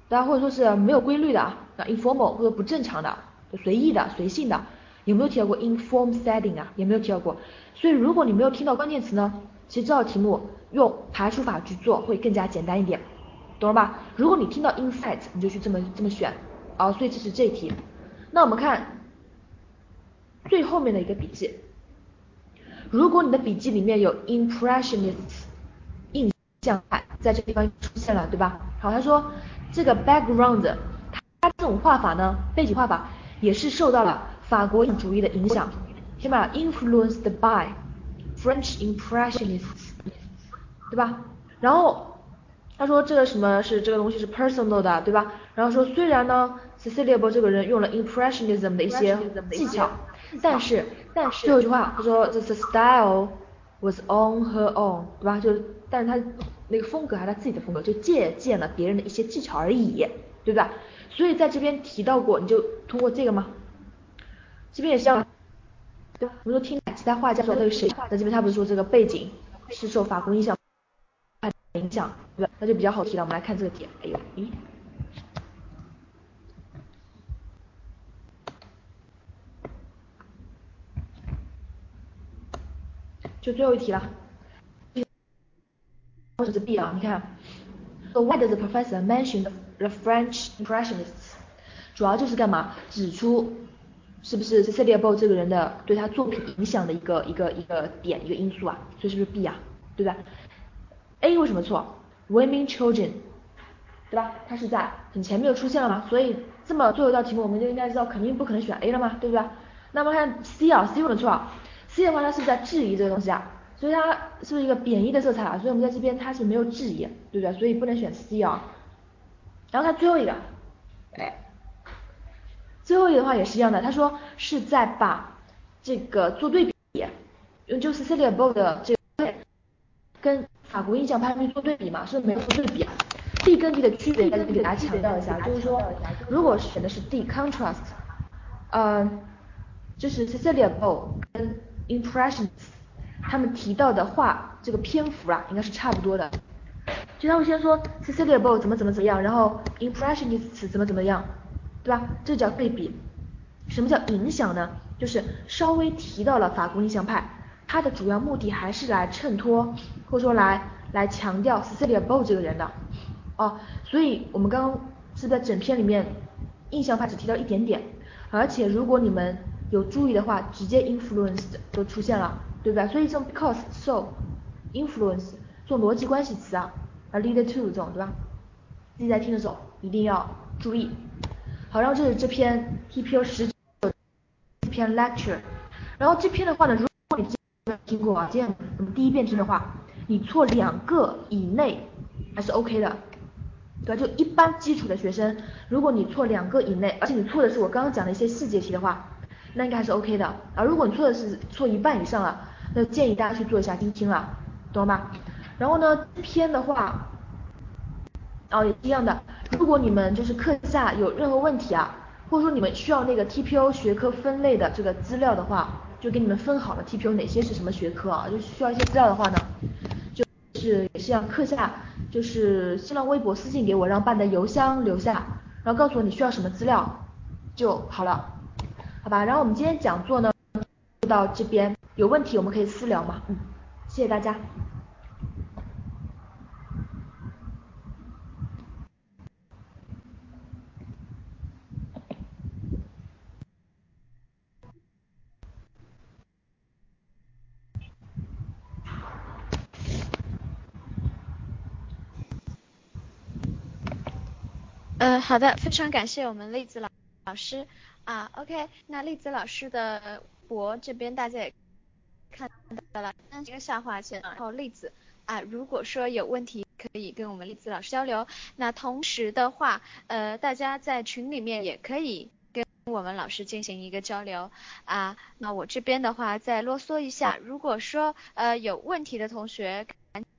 大家或者说是没有规律的啊，informal 或者不正常的，随意的随性的。有没有提到过 inform setting 啊？也没有提到过，所以如果你没有听到关键词呢，其实这道题目用排除法去做会更加简单一点。懂了吧？如果你听到 insight，你就去这么这么选，啊，所以这是这一题。那我们看最后面的一个笔记，如果你的笔记里面有 impressionists，印象派，在这个地方出现了，对吧？好，他说这个 background，它这种画法呢，背景画法也是受到了法国主义的影响，先把 influenced by French impressionists，对吧？然后他说这个什么是这个东西是 personal 的，对吧？然后说虽然呢，Cecilia b o 这个人用了 impressionism 的一些技巧，但是但是最后一句话他说 the style was on her own，对吧？就但是他那个风格还是他自己的风格，就借鉴了别人的一些技巧而已，对吧？所以在这边提到过，你就通过这个吗？这边也是要，对吧？我们说听其他画家说那个谁，那这边他不是说这个背景是受法国印象。影响对吧？那就比较好提了。我们来看这个题。哎呦，咦，就最后一题了。或者是 B 啊？你看，So why does the professor mention the French impressionists？主要就是干嘛？指出是不是 Cecilia b o 这个人的对他作品影响的一个一个一个点一个因素啊？所以是不是 B 啊？对吧？A 为什么错？Women children，对吧？它是在很前面就出现了嘛，所以这么最后一道题目我们就应该知道肯定不可能选 A 了嘛，对不对？那么看 C 啊，C 为什么错？C 的话它是在质疑这个东西啊？所以它是不是一个贬义的色彩啊？所以我们在这边它是没有质疑，对不对？所以不能选 C 啊。然后它最后一个，哎，最后一个的话也是一样的，他说是在把这个做对比，用就是 Celia b o 的这个跟法国印象派去做对比嘛，是没有做对比啊。D 跟 D 的区别，再给大家强调一下，就是说，如果选的是 D contrast，呃，就是 Cecilia b o 跟 Impressions，他们提到的话这个篇幅啊，应该是差不多的。就他会先说 Cecilia b o 怎么怎么怎么样，然后 Impressionists 怎么怎么样，对吧？这叫对比。什么叫影响呢？就是稍微提到了法国印象派。它的主要目的还是来衬托，或者说来来强调 Cecilia b o 这个人的，哦，所以我们刚刚是在整篇里面印象派只提到一点点，而且如果你们有注意的话，直接 influenced 就出现了，对不对？所以这种 because so influence 做逻辑关系词啊，而 lead to 这种，对吧？自己在听的时候一定要注意。好，然后这是这篇 TPO 十九篇 lecture，然后这篇的话呢，如果你听过啊，这样我们第一遍听的话，你错两个以内还是 OK 的，对吧？就一般基础的学生，如果你错两个以内，而且你错的是我刚刚讲的一些细节题的话，那应该还是 OK 的啊。如果你错的是错一半以上了，那建议大家去做一下听听了，懂了吗？然后呢，这篇的话，哦也一样的，如果你们就是课下有任何问题啊，或者说你们需要那个 TPO 学科分类的这个资料的话。就给你们分好了 TPO 哪些是什么学科啊？就需要一些资料的话呢，就是也是要课下就是新浪微博私信给我，让办的邮箱留下，然后告诉我你需要什么资料就好了，好吧？然后我们今天讲座呢就到这边，有问题我们可以私聊嘛，嗯，谢谢大家。呃，好的，非常感谢我们栗子老老师啊，OK，那栗子老师的博这边大家也看到了，三个下划线，然后栗子啊，如果说有问题可以跟我们栗子老师交流，那同时的话，呃，大家在群里面也可以跟我们老师进行一个交流啊，那我这边的话再啰嗦一下，如果说呃有问题的同学赶紧。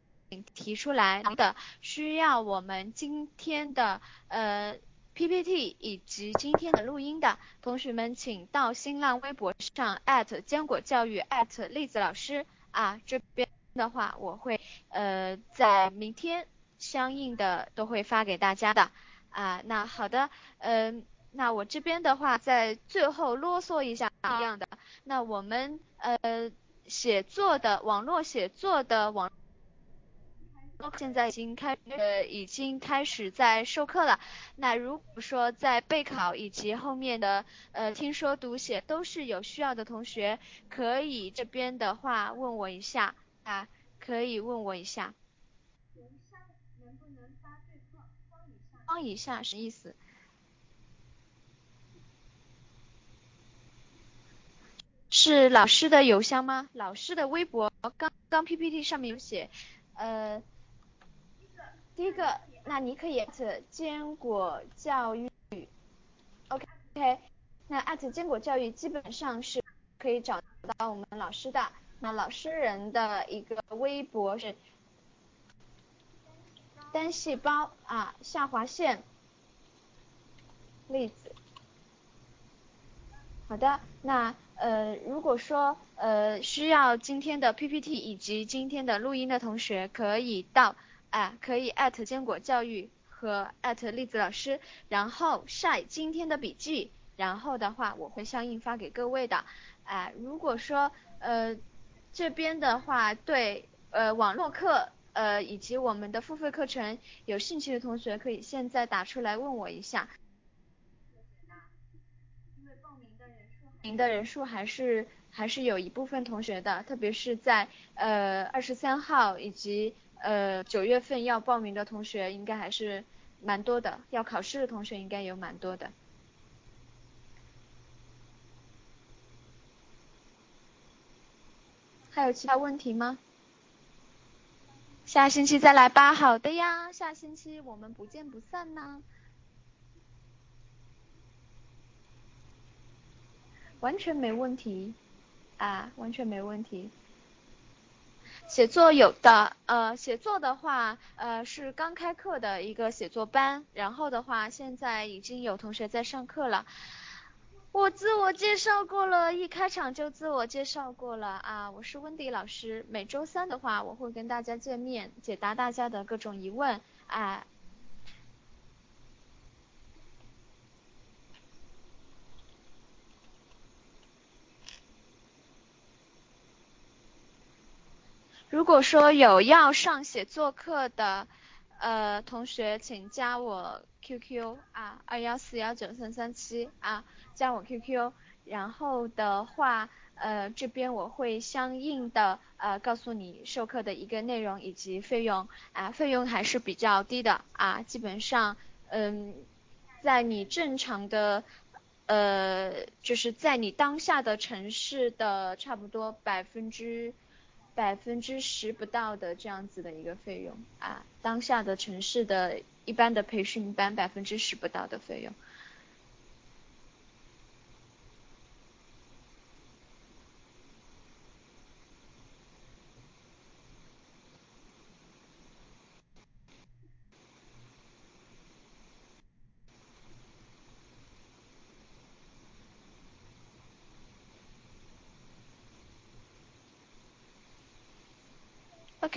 提出来的需要我们今天的呃 PPT 以及今天的录音的同学们，请到新浪微博上坚果教育栗子老师啊，这边的话我会呃在明天相应的都会发给大家的啊。那好的，嗯，那我这边的话在最后啰嗦一下一样的，那我们呃写作的网络写作的网。现在已经开呃已经开始在授课了。那如果说在备考以及后面的呃听说读写都是有需要的同学，可以这边的话问我一下啊，可以问我一下。方以下什么意思？是老师的邮箱吗？老师的微博刚刚 PPT 上面有写，呃，第一个，那你可以 at 坚果教育，OK，OK，那 at 坚果教育基本上是可以找到我们老师的，那老师人的一个微博是单细胞啊下划线。例子，好的，那。呃，如果说呃需要今天的 PPT 以及今天的录音的同学，可以到啊，可以艾特坚果教育和艾特栗子老师，然后晒今天的笔记，然后的话我会相应发给各位的。啊，如果说呃这边的话对呃网络课呃以及我们的付费课程有兴趣的同学，可以现在打出来问我一下。您的人数还是还是有一部分同学的，特别是在呃二十三号以及呃九月份要报名的同学，应该还是蛮多的，要考试的同学应该有蛮多的。还有其他问题吗？下星期再来吧。好的呀，下星期我们不见不散呢。完全没问题，啊，完全没问题。写作有的，呃，写作的话，呃，是刚开课的一个写作班，然后的话，现在已经有同学在上课了。我自我介绍过了，一开场就自我介绍过了啊，我是温迪老师。每周三的话，我会跟大家见面，解答大家的各种疑问，啊。如果说有要上写作课的，呃，同学，请加我 QQ 啊，二幺四幺九三三七啊，加我 QQ，然后的话，呃，这边我会相应的呃告诉你授课的一个内容以及费用啊，费用还是比较低的啊，基本上，嗯，在你正常的，呃，就是在你当下的城市的差不多百分之。百分之十不到的这样子的一个费用啊，当下的城市的一般的培训班百分之十不到的费用。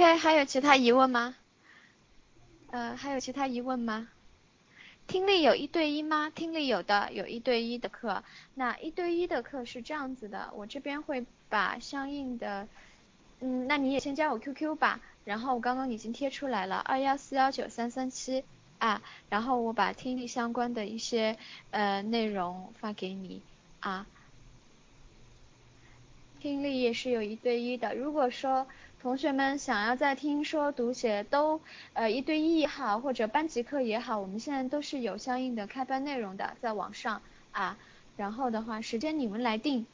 还有其他疑问吗？呃，还有其他疑问吗？听力有一对一吗？听力有的，有一对一的课。那一对一的课是这样子的，我这边会把相应的，嗯，那你也先加我 QQ 吧。然后我刚刚已经贴出来了，二幺四幺九三三七啊。然后我把听力相关的一些呃内容发给你啊。听力也是有一对一的，如果说。同学们想要在听说读写都呃一对一也好，或者班级课也好，我们现在都是有相应的开班内容的，在网上啊。然后的话，时间你们来定